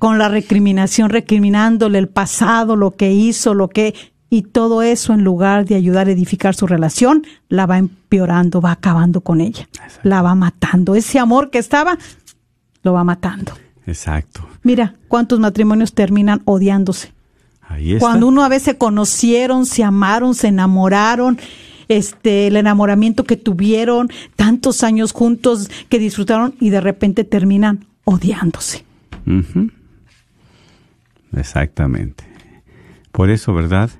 B: Con la recriminación, recriminándole el pasado, lo que hizo, lo que y todo eso, en lugar de ayudar a edificar su relación, la va empeorando, va acabando con ella. La va matando. Ese amor que estaba, lo va matando.
A: Exacto.
B: Mira, cuántos matrimonios terminan odiándose.
A: Ahí está.
B: Cuando uno a veces se conocieron, se amaron, se enamoraron, este, el enamoramiento que tuvieron, tantos años juntos que disfrutaron y de repente terminan odiándose.
A: Exactamente. Por eso, ¿verdad?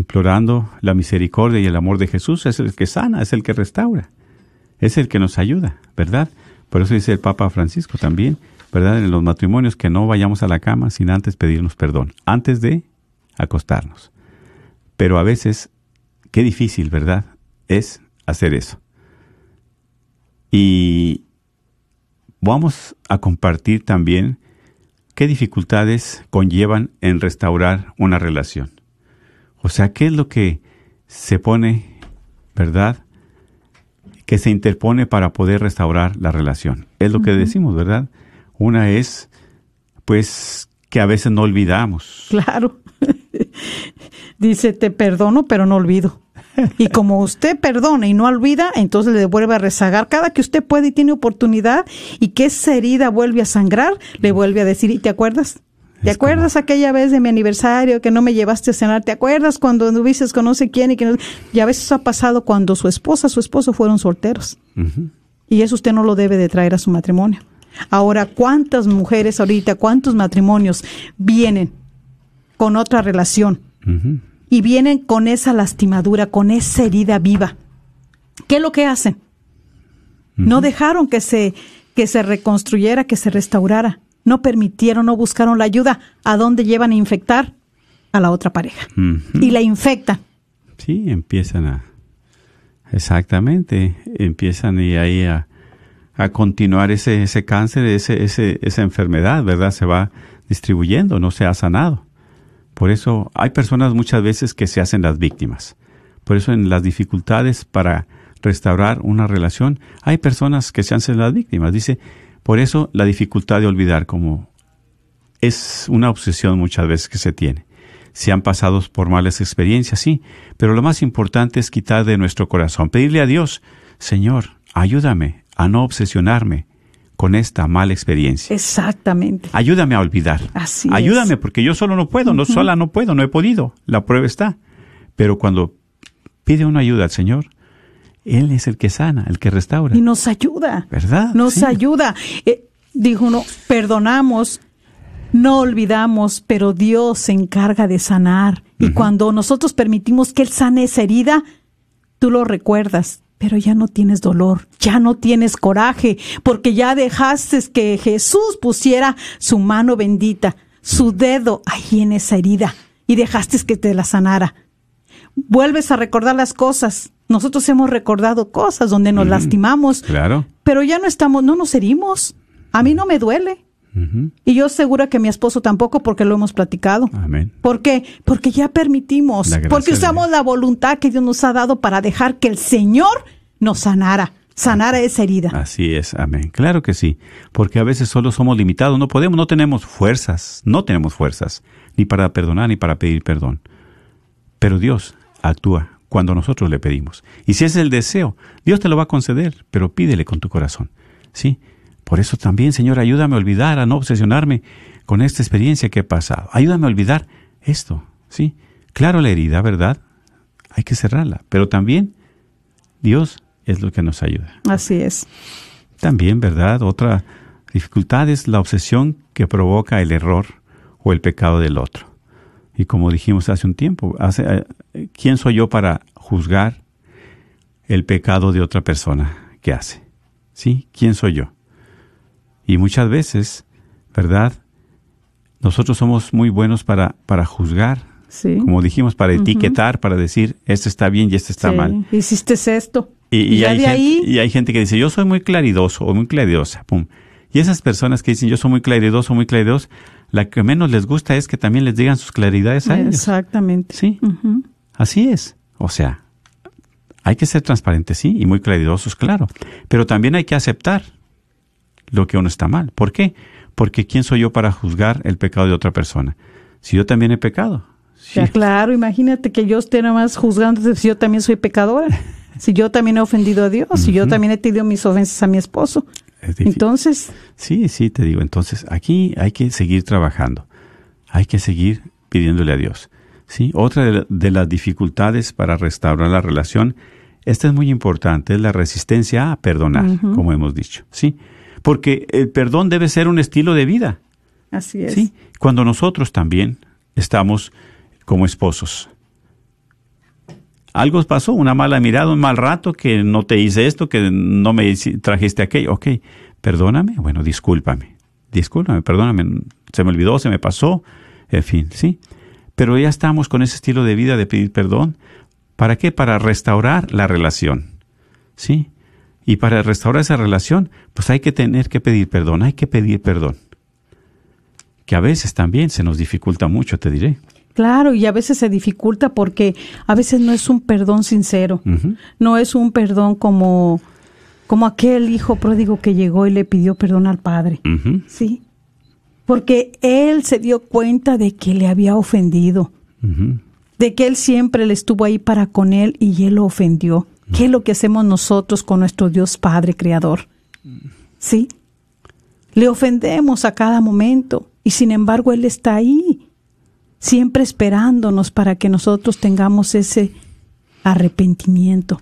A: Implorando la misericordia y el amor de Jesús, es el que sana, es el que restaura, es el que nos ayuda, ¿verdad? Por eso dice el Papa Francisco también, ¿verdad? En los matrimonios que no vayamos a la cama sin antes pedirnos perdón, antes de acostarnos. Pero a veces, qué difícil, ¿verdad? Es hacer eso. Y vamos a compartir también qué dificultades conllevan en restaurar una relación. O sea, ¿qué es lo que se pone, verdad? Que se interpone para poder restaurar la relación. Es lo que decimos, ¿verdad? Una es, pues, que a veces no olvidamos.
B: Claro. Dice, te perdono, pero no olvido. Y como usted perdona y no olvida, entonces le vuelve a rezagar. Cada que usted puede y tiene oportunidad y que esa herida vuelve a sangrar, le vuelve a decir, ¿y te acuerdas? ¿Te acuerdas aquella vez de mi aniversario que no me llevaste a cenar? ¿Te acuerdas cuando anduviste con no sé quién y que no? Y a veces ha pasado cuando su esposa, su esposo fueron solteros. Y eso usted no lo debe de traer a su matrimonio. Ahora, ¿cuántas mujeres ahorita, cuántos matrimonios vienen con otra relación? Y vienen con esa lastimadura, con esa herida viva. ¿Qué es lo que hacen? No dejaron que se, que se reconstruyera, que se restaurara no permitieron, no buscaron la ayuda, ¿a dónde llevan a infectar? A la otra pareja. Y la infectan.
A: Sí, empiezan a... Exactamente, empiezan y ahí a, a continuar ese, ese cáncer, ese, ese, esa enfermedad, ¿verdad? Se va distribuyendo, no se ha sanado. Por eso hay personas muchas veces que se hacen las víctimas. Por eso en las dificultades para restaurar una relación, hay personas que se hacen las víctimas. Dice, por eso la dificultad de olvidar como es una obsesión muchas veces que se tiene. Se han pasado por malas experiencias, sí, pero lo más importante es quitar de nuestro corazón, pedirle a Dios, Señor, ayúdame a no obsesionarme con esta mala experiencia.
B: Exactamente.
A: Ayúdame a olvidar.
B: Así
A: Ayúdame porque yo solo no puedo, no sola no puedo, no he podido. La prueba está. Pero cuando pide una ayuda al Señor, él es el que sana, el que restaura.
B: Y nos ayuda.
A: ¿Verdad?
B: Nos ayuda. Eh, dijo uno, perdonamos, no olvidamos, pero Dios se encarga de sanar. Y cuando nosotros permitimos que Él sane esa herida, tú lo recuerdas, pero ya no tienes dolor, ya no tienes coraje, porque ya dejaste que Jesús pusiera su mano bendita, su dedo ahí en esa herida, y dejaste que te la sanara. Vuelves a recordar las cosas, nosotros hemos recordado cosas donde nos lastimamos.
A: Claro.
B: Pero ya no estamos, no nos herimos. A mí no me duele. Y yo segura que mi esposo tampoco porque lo hemos platicado.
A: Amén.
B: ¿Por qué? Porque ya permitimos, porque usamos la voluntad que Dios nos ha dado para dejar que el Señor nos sanara, sanara esa herida.
A: Así es, amén. Claro que sí, porque a veces solo somos limitados, no podemos, no tenemos fuerzas, no tenemos fuerzas, ni para perdonar ni para pedir perdón. Pero Dios actúa cuando nosotros le pedimos. Y si es el deseo, Dios te lo va a conceder, pero pídele con tu corazón. ¿Sí? Por eso también, Señor, ayúdame a olvidar, a no obsesionarme con esta experiencia que he pasado. Ayúdame a olvidar esto, ¿sí? Claro, la herida, ¿verdad? Hay que cerrarla, pero también Dios es lo que nos ayuda.
B: Así es.
A: También, ¿verdad? Otra dificultad es la obsesión que provoca el error o el pecado del otro. Y como dijimos hace un tiempo, hace, eh, ¿quién soy yo para juzgar el pecado de otra persona que hace? ¿Sí? ¿Quién soy yo? Y muchas veces, ¿verdad? Nosotros somos muy buenos para, para juzgar,
B: Sí.
A: como dijimos, para etiquetar, para decir, esto está bien y esto está
B: Sí.
A: mal.
B: Hiciste esto.
A: Y, hay gente,
B: ahí,
A: y hay gente que dice, yo soy muy claridoso o muy claridosa. Pum. Y esas personas que dicen, yo soy muy claridoso, muy claridoso, la que menos les gusta es que también les digan sus claridades a ellos.
B: exactamente.
A: Sí, así es. O sea, hay que ser transparentes, sí, y muy claridosos, claro. Pero también hay que aceptar lo que uno está mal. ¿Por qué? Porque ¿quién soy yo para juzgar el pecado de otra persona? Si yo también he pecado. Sí.
B: Ya, claro, imagínate que yo esté nada más juzgando si yo también soy pecadora, si yo también he ofendido a Dios, si yo también he tenido mis ofensas a mi esposo.
A: Es.
B: Entonces,
A: Sí, sí, te digo. Entonces, aquí hay que seguir trabajando. Hay que seguir pidiéndole a Dios. Sí, otra de, la- de las dificultades para restaurar la relación, esta es muy importante, es la resistencia a perdonar, como hemos dicho. Sí, porque el perdón debe ser un estilo de vida.
B: así es.
A: Sí, cuando nosotros también estamos como esposos. Algo pasó, una mala mirada, un mal rato, que no te hice esto, que no me trajiste aquello. Ok, perdóname, bueno, discúlpame. Discúlpame, perdóname, se me olvidó, se me pasó, en fin, sí. Pero ya estamos con ese estilo de vida de pedir perdón. ¿Para qué? Para restaurar la relación. ¿Sí? Y para restaurar esa relación, pues hay que tener que pedir perdón, hay que pedir perdón que a veces también se nos dificulta mucho, te diré.
B: Claro, y a veces se dificulta porque a veces no es un perdón sincero, no es un perdón como, como aquel hijo pródigo que llegó y le pidió perdón al padre. Sí. Porque él se dio cuenta de que le había ofendido, de que él siempre le estuvo ahí para con él y él lo ofendió. ¿Qué es lo que hacemos nosotros con nuestro Dios Padre Creador? ¿Sí? Le ofendemos a cada momento y sin embargo Él está ahí, siempre esperándonos para que nosotros tengamos ese arrepentimiento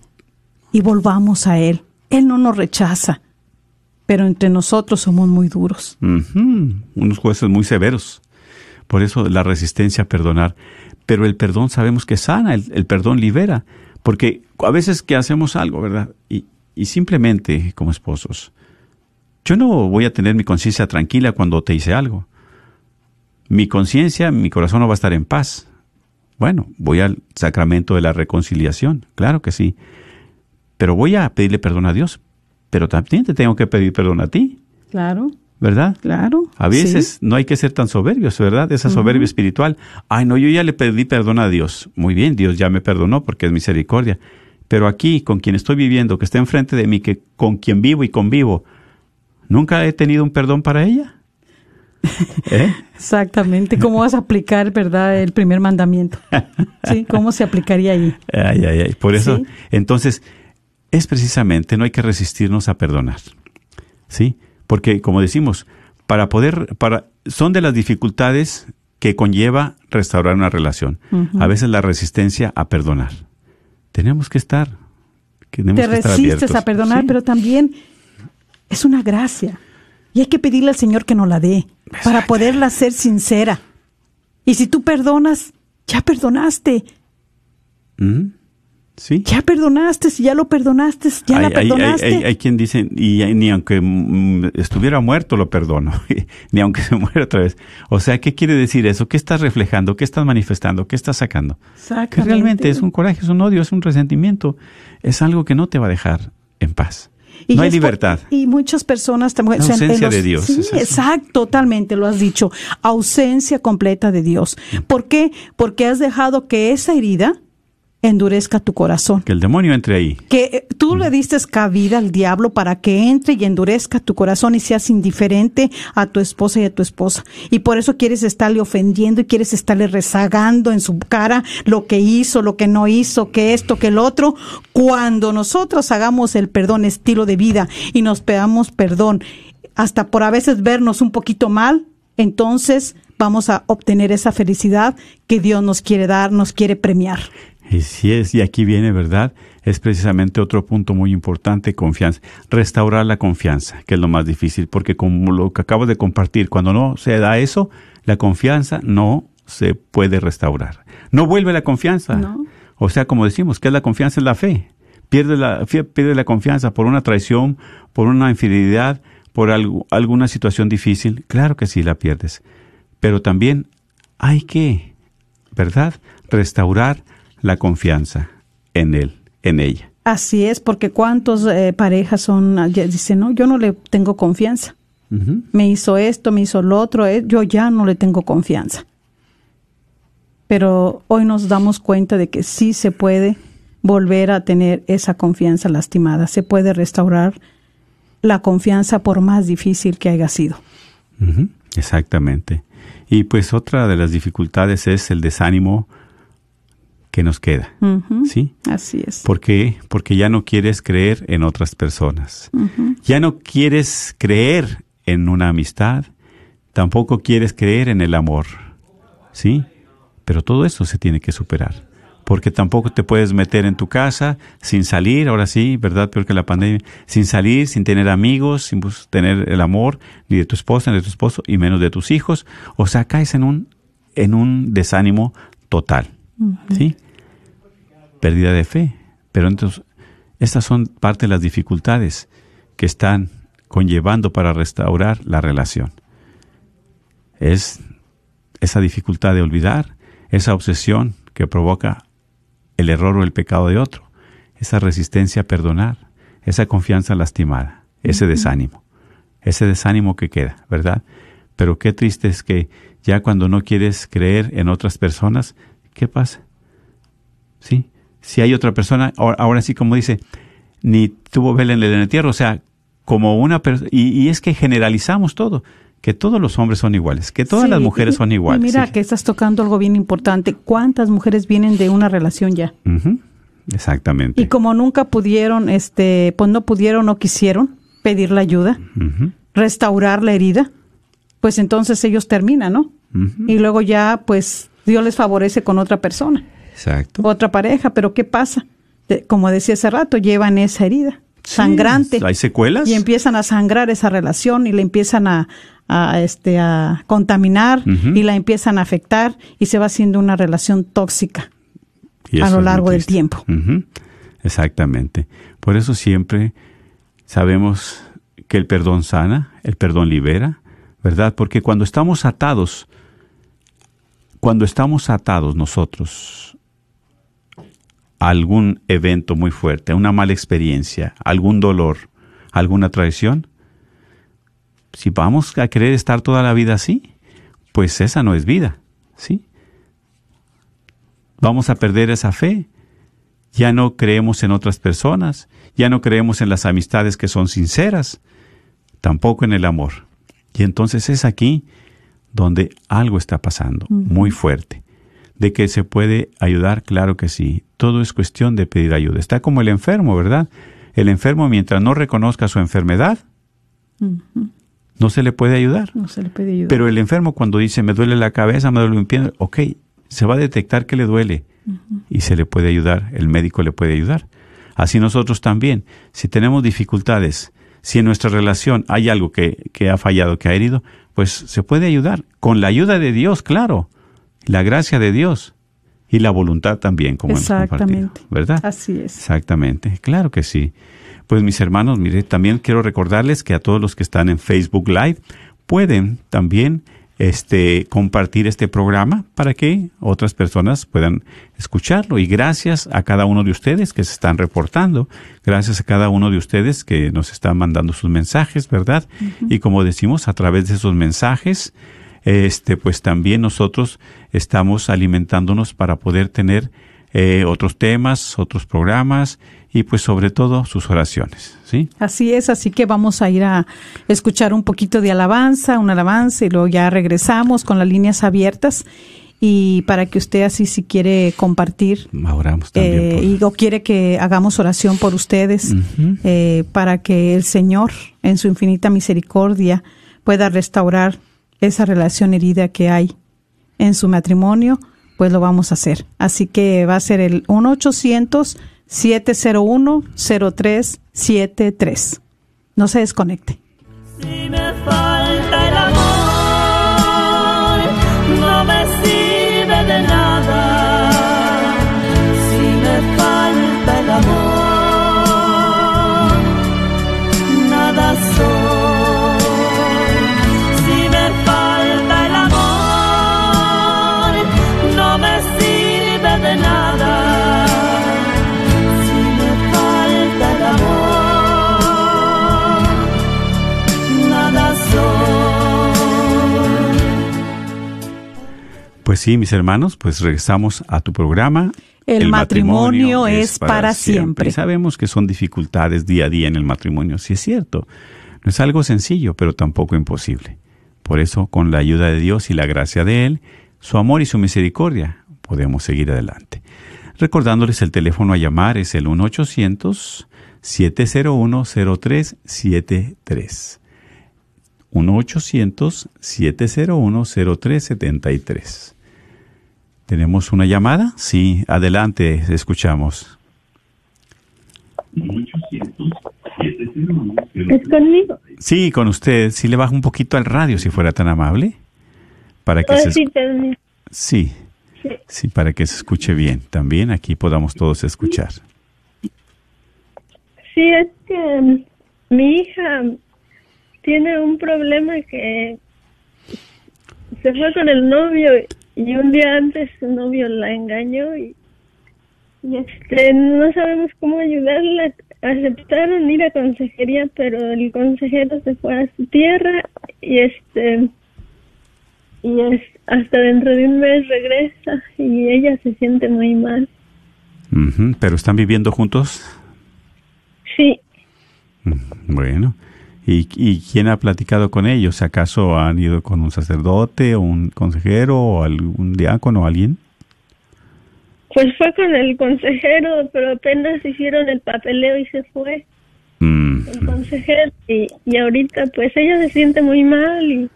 B: y volvamos a Él. Él no nos rechaza, pero entre nosotros somos muy duros.
A: Unos jueces muy severos. Por eso la resistencia a perdonar. Pero el perdón sabemos que sana, el, el perdón libera. Porque a veces que hacemos algo, ¿verdad? Y, y simplemente como esposos, yo no voy a tener mi conciencia tranquila cuando te hice algo. Mi conciencia, mi corazón no va a estar en paz. Bueno, voy al sacramento de la reconciliación, claro que sí. Pero voy a pedirle perdón a Dios. Pero también te tengo que pedir perdón a ti,
B: Claro,
A: ¿verdad?
B: claro.
A: A veces no hay que ser tan soberbios, ¿verdad? Esa soberbia espiritual. Ay, no, yo ya le pedí perdón a Dios. Muy bien, Dios ya me perdonó porque es misericordia. Pero aquí, con quien estoy viviendo, que está enfrente de mí, que con quien vivo y convivo, ¿nunca he tenido un perdón para ella? ¿Eh?
B: Exactamente. ¿Cómo vas a aplicar, verdad, el primer mandamiento? Sí, ¿cómo se aplicaría ahí?
A: Ay, ay, ay. Por eso,
B: Sí.
A: entonces, es precisamente, no hay que resistirnos a perdonar. ¿Sí? Porque, como decimos, para poder, para, son de las dificultades que conlleva restaurar una relación. A veces la resistencia a perdonar. Tenemos que estar. Tenemos
B: Te
A: que
B: resistes a perdonar,
A: Sí.
B: pero también es una gracia. Y hay que pedirle al Señor que nos la dé para poderla hacer sincera. Y si tú perdonas, ya perdonaste,
A: Ujú. Sí.
B: ya perdonaste, si ya lo perdonaste, ya la
A: Hay- hay- hay-
B: perdonaste.
A: Hay, hay quien dice, y ni aunque mm, estuviera muerto lo perdono, ni aunque se muera otra vez. O sea, ¿qué quiere decir eso? ¿Qué estás reflejando? ¿Qué estás manifestando? ¿Qué estás sacando? Que realmente es un coraje, es un odio, es un resentimiento. Es algo que no te va a dejar en paz.
B: Y
A: no hay
B: por-
A: libertad.
B: y muchas personas también.
A: La ausencia de Dios,
B: Sí,
A: es
B: exacto, totalmente, lo has dicho. Ausencia completa de Dios.
A: Mm.
B: ¿Por qué? Porque has dejado que esa herida endurezca tu corazón.
A: Que el demonio entre ahí.
B: que eh, tú le diste cabida al diablo para que entre y endurezca tu corazón y seas indiferente a tu esposa y a tu esposa. Y por eso quieres estarle ofendiendo y quieres estarle rezagando en su cara lo que hizo, lo que no hizo, que esto, que el otro. Cuando nosotros hagamos el perdón estilo de vida y nos pedamos perdón hasta por a veces vernos un poquito mal, entonces vamos a obtener esa felicidad que Dios nos quiere dar, nos quiere premiar.
A: Y si es, y aquí viene, ¿verdad? Es precisamente otro punto muy importante, confianza. Restaurar la confianza, que es lo más difícil, porque como lo que acabo de compartir, cuando no se da eso, la confianza no se puede restaurar. No vuelve la confianza. O sea, como decimos, ¿qué es la confianza? Es la fe. Pierde la, pierde la confianza por una traición, por una infidelidad, por algo, alguna situación difícil. Claro que sí la pierdes. Pero también hay que, ¿verdad? Restaurar la confianza en él, en ella.
B: Así es, porque cuántas eh, parejas son, dicen, no, yo no le tengo confianza. Me hizo esto, me hizo lo otro, eh, yo ya no le tengo confianza. Pero hoy nos damos cuenta de que sí se puede volver a tener esa confianza lastimada, se puede restaurar la confianza por más difícil que haya sido.
A: Exactamente. Y pues otra de las dificultades es el desánimo que nos queda. ¿Sí?
B: Así es.
A: ¿Por qué? Porque ya no quieres creer en otras personas. Ya no quieres creer en una amistad. Tampoco quieres creer en el amor. ¿Sí? Pero todo eso se tiene que superar porque tampoco te puedes meter en tu casa sin salir, ahora sí, ¿verdad? Peor que la pandemia, sin salir, sin tener amigos, sin tener el amor ni de tu esposa, ni de tu esposo, y menos de tus hijos. O sea, caes en un, en un desánimo total, ¿sí? Pérdida de fe. Pero entonces, estas son parte de las dificultades que están conllevando para restaurar la relación. Es esa dificultad de olvidar, esa obsesión que provoca el error o el pecado de otro, esa resistencia a perdonar, esa confianza lastimada, ese desánimo, ese desánimo que queda, ¿verdad? Pero qué triste es que ya cuando no quieres creer en otras personas, ¿qué pasa? ¿Sí? Si hay otra persona, ahora, sí como dice, ni tuvo vela en el entierro, o sea, como una persona, y es que generalizamos todo que todos los hombres son iguales, que todas las mujeres son iguales.
B: mira que estás tocando algo bien importante. ¿Cuántas mujeres vienen de una relación ya?
A: Exactamente.
B: Y como nunca pudieron, este, pues no pudieron o quisieron pedir la ayuda, restaurar la herida, pues entonces ellos terminan, ¿no? Y luego ya, pues Dios les favorece con otra persona.
A: Exacto.
B: Otra pareja, pero ¿qué pasa? como decía hace rato, llevan esa herida sangrante.
A: ¿Hay secuelas?
B: Y empiezan a sangrar esa relación y le empiezan a, a, este, a contaminar y la empiezan a afectar y se va haciendo una relación tóxica a lo largo del tiempo.
A: Exactamente. Por eso siempre sabemos que el perdón sana, el perdón libera, ¿verdad? Porque cuando estamos atados, cuando estamos atados nosotros algún evento muy fuerte, una mala experiencia, algún dolor, alguna traición, si vamos a querer estar toda la vida así, pues esa no es vida, ¿sí? Vamos a perder esa fe. Ya no creemos en otras personas, ya no creemos en las amistades que son sinceras, tampoco en el amor. Y entonces es aquí donde algo está pasando, muy fuerte. De que se puede ayudar, claro que sí. Todo es cuestión de pedir ayuda. Está como el enfermo, ¿verdad? El enfermo, mientras no reconozca su enfermedad, no se le puede ayudar.
B: No se le puede ayudar.
A: Pero el enfermo cuando dice me duele la cabeza, me duele un pie, ok, se va a detectar que le duele y se le puede ayudar, el médico le puede ayudar. Así nosotros también, si tenemos dificultades, si en nuestra relación hay algo que, que ha fallado, que ha herido, pues se puede ayudar, con la ayuda de Dios, claro, la gracia de Dios y la voluntad también, como hemos compartido, ¿verdad?
B: Así es.
A: Exactamente, claro que sí. Pues mis hermanos, mire, también quiero recordarles que a todos los que están en Facebook Live pueden también este, compartir este programa para que otras personas puedan escucharlo. Y gracias a cada uno de ustedes que se están reportando, gracias a cada uno de ustedes que nos están mandando sus mensajes, ¿verdad? Y como decimos, a través de esos mensajes, este, pues también nosotros estamos alimentándonos para poder tener eh, otros temas, otros programas y pues sobre todo sus oraciones, ¿sí?
B: Así es, así que vamos a ir a escuchar un poquito de alabanza, una alabanza y luego ya regresamos con las líneas abiertas y para que usted así si quiere compartir
A: Oramos también
B: eh,
A: por-
B: y o quiere que hagamos oración por ustedes eh, para que el Señor en su infinita misericordia pueda restaurar esa relación herida que hay en su matrimonio, pues lo vamos a hacer. Así que va a ser el 1-800-701-0373. No se desconecte.
A: Pues sí, mis hermanos, pues regresamos a tu programa.
B: El matrimonio es para siempre.
A: Sabemos que son dificultades día a día en el matrimonio, sí es cierto. No es algo sencillo, pero tampoco imposible. Por eso, con la ayuda de Dios y la gracia de Él, su amor y su misericordia, podemos seguir adelante. Recordándoles el teléfono a llamar es el 1-800-701-0373. 1-800-701-0373. ¿Tenemos una llamada? Sí, adelante, escuchamos.
C: ¿Es conmigo?
A: Sí, con usted. Si le baja un poquito al radio, si fuera tan amable. Para que
C: Oh,
A: se
C: sí,
A: sí,
C: Sí.
A: sí, para que se escuche bien. También aquí podamos todos escuchar.
C: Sí, es que mm, mi hija tiene un problema que se fue con el novio y un día antes su novio la engañó y, y, este no sabemos cómo ayudarla. Aceptaron ir a consejería, pero el consejero se fue a su tierra y este y es hasta dentro de un mes regresa y ella se siente muy mal.
A: ¿Pero están viviendo juntos?
C: Sí,
A: Mm, Bueno. ¿Y, ¿Y quién ha platicado con ellos? ¿Acaso han ido con un sacerdote o un consejero o algún diácono o alguien?
C: Pues fue con el consejero, pero apenas hicieron el papeleo y se fue
A: Mm,
C: el consejero. Y, y ahorita pues ella se siente muy mal y,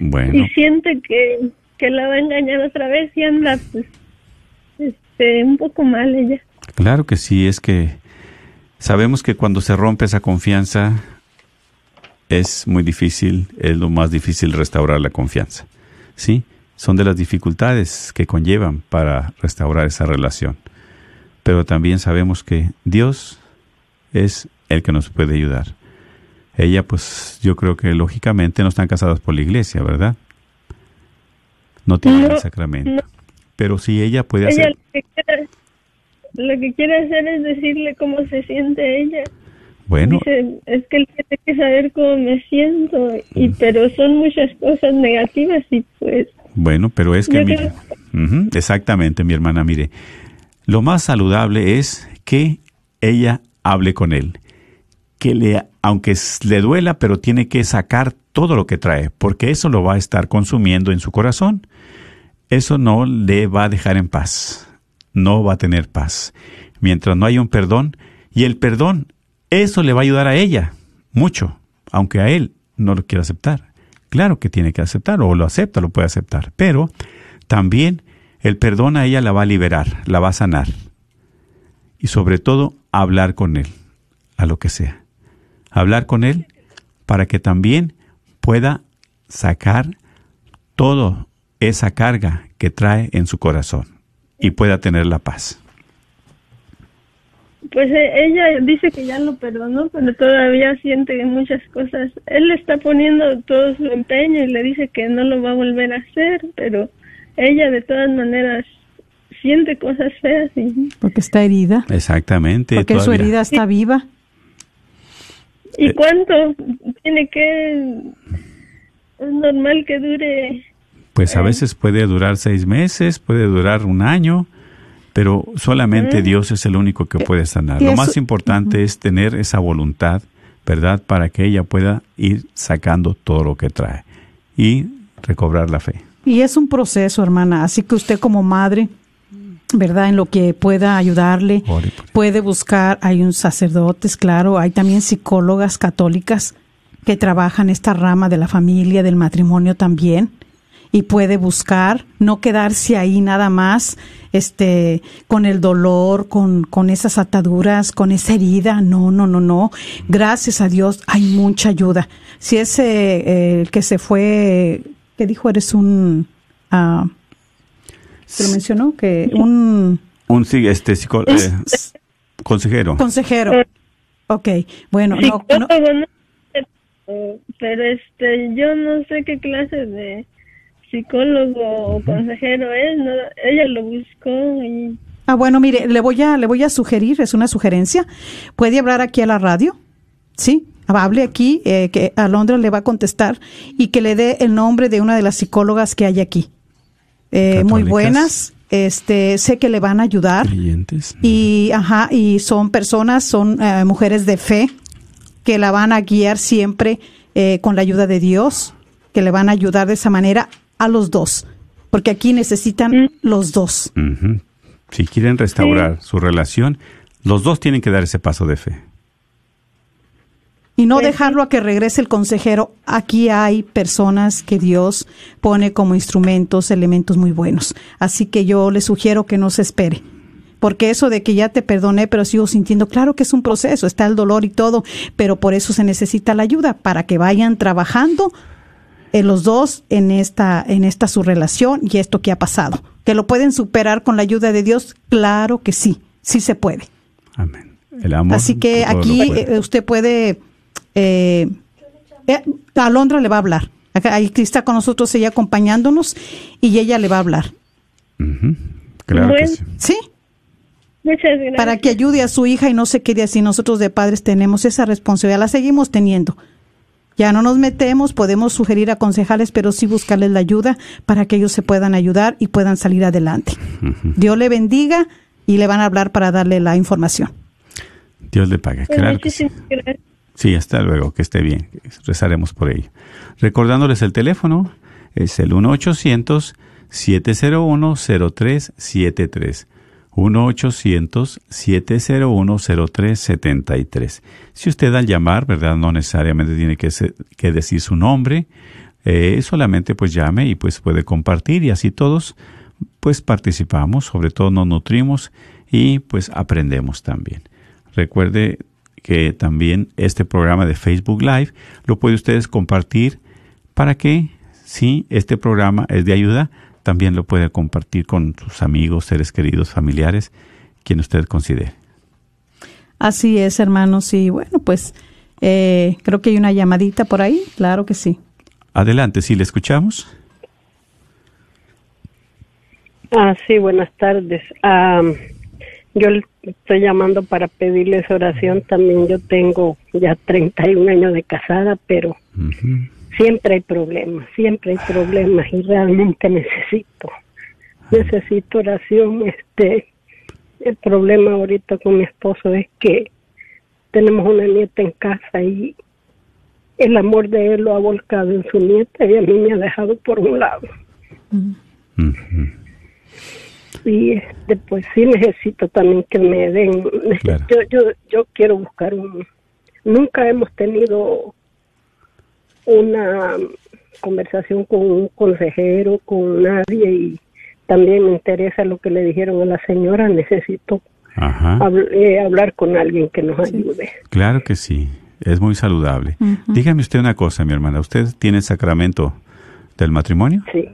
A: Bueno,
C: y siente que, que la va a engañar otra vez y anda pues este, un poco mal ella.
A: claro que sí, es que sabemos que cuando se rompe esa confianza es muy difícil, es lo más difícil restaurar la confianza. ¿Sí? Son de las dificultades que conllevan para restaurar esa relación. Pero también sabemos que Dios es el que nos puede ayudar. Ella, pues, yo creo que lógicamente no están casadas por la iglesia, ¿verdad? No tienen
C: No,
A: el sacramento.
C: no.
A: Pero si ella puede
C: Ella
A: hacer...
C: lo que, quiere, lo que quiere hacer es decirle cómo se siente ella.
A: Bueno,
C: Dice, es que él tiene que saber cómo me siento, y pero son muchas cosas negativas y pues
A: Bueno, pero es que, Ujú, exactamente, mi hermana, mire, lo más saludable es que ella hable con él, que le, aunque le duela, pero tiene que sacar todo lo que trae, porque eso lo va a estar consumiendo en su corazón. Eso no le va a dejar en paz, no va a tener paz, mientras no haya un perdón, y el perdón, eso le va a ayudar a ella mucho, aunque a él no lo quiera aceptar. Claro que tiene que aceptarlo, o lo acepta, lo puede aceptar, pero también el perdón a ella la va a liberar, la va a sanar. Y sobre todo, hablar con él, a lo que sea. Hablar con él para que también pueda sacar toda esa carga que trae en su corazón y pueda tener la paz.
C: Pues eh, ella dice que ya lo perdonó, pero todavía siente muchas cosas. Él le está poniendo todo su empeño y le dice que no lo va a volver a hacer, pero ella de todas maneras siente cosas feas y,
B: Porque está herida.
A: Exactamente.
B: Porque su herida está viva.
C: y
A: Eh.
C: cuánto tiene que es normal que dure
A: Pues a veces puede durar seis meses, puede durar un año, pero solamente Dios es el único que puede sanar.
B: y
A: Lo más importante es tener esa voluntad, ¿verdad? Para que ella pueda ir sacando todo lo que trae y recobrar la fe.
B: Y es un proceso, hermana, así que usted como madre, ¿verdad? En lo que pueda ayudarle, puede buscar, hay un sacerdotes, claro, hay también psicólogas católicas que trabajan esta rama de la familia, del matrimonio también y puede buscar, no quedarse ahí nada más, este, con el dolor, con, con esas ataduras, con esa herida. No, no, no, no. Gracias a Dios hay mucha ayuda. Si ese, eh, el que se fue, ¿qué dijo? Eres un, uh, ¿se lo mencionó? Que un...
A: Un, este, eh, consejero.
B: Consejero. Ok, bueno, no, no,
C: pero este, yo no sé qué clase de psicólogo o consejero es, ella lo buscó y...
B: Ah, bueno, mire, le voy a le voy a sugerir, es una sugerencia. Puede hablar aquí a la radio, ¿sí? Hable aquí, eh, que Alondra le va a contestar y que le dé el nombre de una de las psicólogas que hay aquí. Eh, muy buenas, este, sé que le van a ayudar. Y, ajá, y son personas, son eh, mujeres de fe que la van a guiar siempre eh, con la ayuda de Dios, que le van a ayudar de esa manera a los dos, porque aquí necesitan mm. los dos.
A: Si quieren restaurar su relación, los dos tienen que dar ese paso de fe.
B: Y no dejarlo a que regrese el consejero. Aquí hay personas que Dios pone como instrumentos, elementos muy buenos. Así que yo le sugiero que no se espere. Porque eso de que ya te perdoné, pero sigo sintiendo, claro que es un proceso, está el dolor y todo, pero por eso se necesita la ayuda, para que vayan trabajando eh, los dos en esta, en esta su relación y esto que ha pasado. ¿Que lo pueden superar con la ayuda de Dios? Claro que sí, sí se puede.
A: Amén. El amor.
B: Así que aquí eh, usted puede, eh, eh, Alondra le va a hablar. Ahí está con nosotros ella acompañándonos y ella le va a hablar.
A: Claro que sí.
B: ¿Sí?
C: Muchas gracias.
B: Para que ayude a su hija y no se quede así. Nosotros de padres tenemos esa responsabilidad, la seguimos teniendo. Ya no nos metemos, podemos sugerir, aconsejarles, pero sí buscarles la ayuda para que ellos se puedan ayudar y puedan salir adelante. Dios le bendiga y le van a hablar para darle la información.
A: Dios le pague, claro. sí. sí, hasta luego, que esté bien. Rezaremos por ello. Recordándoles el teléfono, es el 1-800-701-0373. 1-800-701-0373. Si usted al llamar, ¿verdad? No necesariamente tiene que, que decir su nombre, eh, solamente pues llame y pues puede compartir y así todos pues participamos, sobre todo nos nutrimos y pues aprendemos también. Recuerde que también este programa de Facebook Live lo puede ustedes compartir para que si este programa es de ayuda, también lo puede compartir con sus amigos, seres queridos, familiares, quien usted considere.
B: Así es, hermanos. Y bueno, pues eh, creo que hay una llamadita por ahí. Claro que sí.
A: Adelante, sí, le escuchamos.
D: Ah, sí, buenas tardes. yo estoy llamando para pedirles oración. También yo tengo ya 31 años de casada, pero siempre hay problemas, siempre hay problemas y realmente necesito, necesito oración. Este, el problema ahorita con mi esposo es que tenemos una nieta en casa y el amor de él lo ha volcado en su nieta y a mí me ha dejado por un lado. Y este, pues sí necesito también que me den, yo, yo, yo quiero buscar un, nunca hemos tenido una conversación con un consejero, con nadie y también me interesa lo que le dijeron a la señora, necesito eh, hablar con alguien que nos ayude.
A: Claro que sí, es muy saludable. Dígame usted una cosa, mi hermana, ¿usted tiene sacramento del matrimonio?
D: Sí.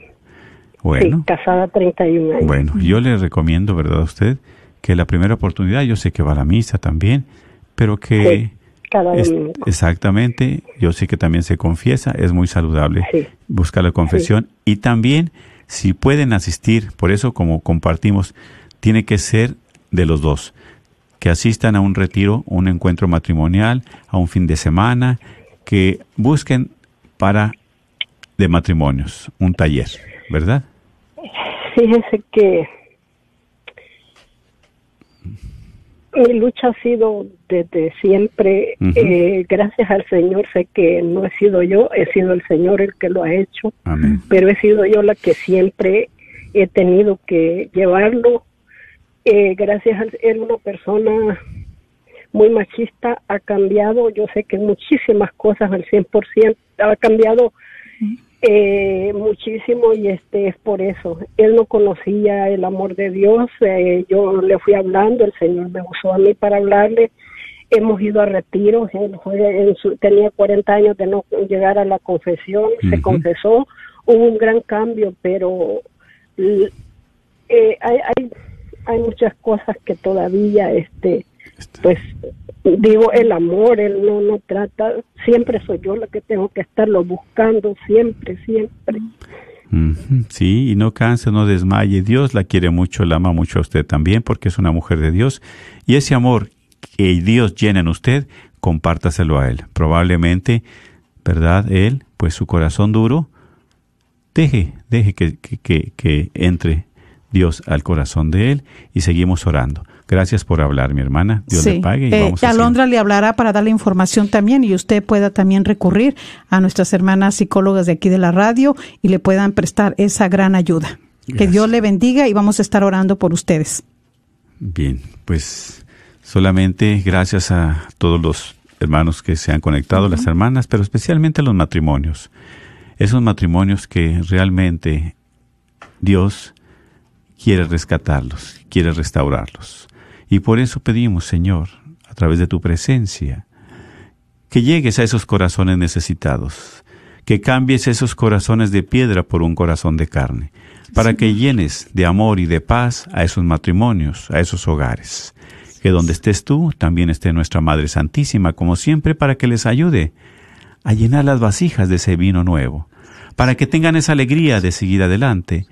A: Bueno. Sí,
D: casada 31 años.
A: Bueno, yo le recomiendo, ¿verdad, a usted? Que la primera oportunidad, yo sé que va a la misa también, pero que exactamente, yo sé que también se confiesa, es muy saludable buscar la confesión. Y también si pueden asistir, por eso como compartimos, tiene que ser de los dos, que asistan a un retiro, un encuentro matrimonial, a un fin de semana, que busquen para de matrimonios, un taller, ¿verdad?
D: Fíjense que mi lucha ha sido desde siempre. eh, gracias al Señor sé que no he sido yo, he sido el Señor el que lo ha hecho,
A: Amén.
D: pero he sido yo la que siempre he tenido que llevarlo. Eh, gracias a ser una persona muy machista, ha cambiado, yo sé que muchísimas cosas al 100%, ha cambiado eh, muchísimo y este es por eso. Él no conocía el amor de Dios, eh, yo le fui hablando, el Señor me usó a mí para hablarle. Hemos ido a retiros, él fue en su- tenía 40 años de no llegar a la confesión, se confesó, hubo un gran cambio, pero eh, hay, hay, hay muchas cosas que todavía, este, pues digo el amor él no no trata siempre soy yo la que tengo que estarlo buscando siempre siempre
A: Sí, y no canse, no desmaye. Dios la quiere mucho, la ama mucho a usted también, porque es una mujer de Dios. Y ese amor que Dios llena en usted, compártaselo a Él. Probablemente, ¿verdad? Él, pues su corazón duro, deje, deje que, que, que, que entre Dios al corazón de Él y seguimos orando. Gracias por hablar, mi hermana. Dios le pague y
B: Eh,
A: vamos a
B: Alondra le hablará para darle información también y usted pueda también recurrir a nuestras hermanas psicólogas de aquí de la radio y le puedan prestar esa gran ayuda. Que. Dios le bendiga y vamos a estar orando por ustedes.
A: Bien, pues solamente gracias a todos los hermanos que se han conectado, las hermanas, pero especialmente a los matrimonios. Esos matrimonios que realmente Dios quiere rescatarlos, quiere restaurarlos. Y por eso pedimos, Señor, a través de tu presencia, que llegues a esos corazones necesitados, que cambies esos corazones de piedra por un corazón de carne, para que llenes de amor y de paz a esos matrimonios, a esos hogares. Que donde estés tú, también esté nuestra Madre Santísima, como siempre, para que les ayude a llenar las vasijas de ese vino nuevo, para que tengan esa alegría de seguir adelante,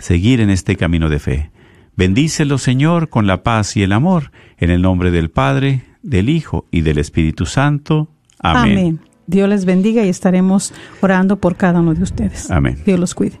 A: seguir en este camino de fe. Bendícelo, Señor, con la paz y el amor, en el nombre del Padre, del Hijo y del Espíritu Santo. Amén.
B: Dios les bendiga y estaremos orando por cada uno de ustedes.
A: Amén.
B: Dios los cuide.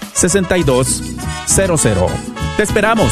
E: ¡Te esperamos!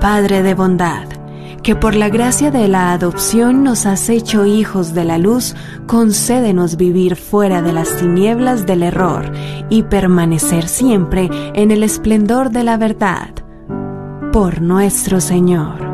F: Padre de bondad, que por la gracia de la adopción nos has hecho hijos de la luz, concédenos vivir fuera de las tinieblas del error y permanecer siempre en el esplendor de la verdad. Por nuestro Señor.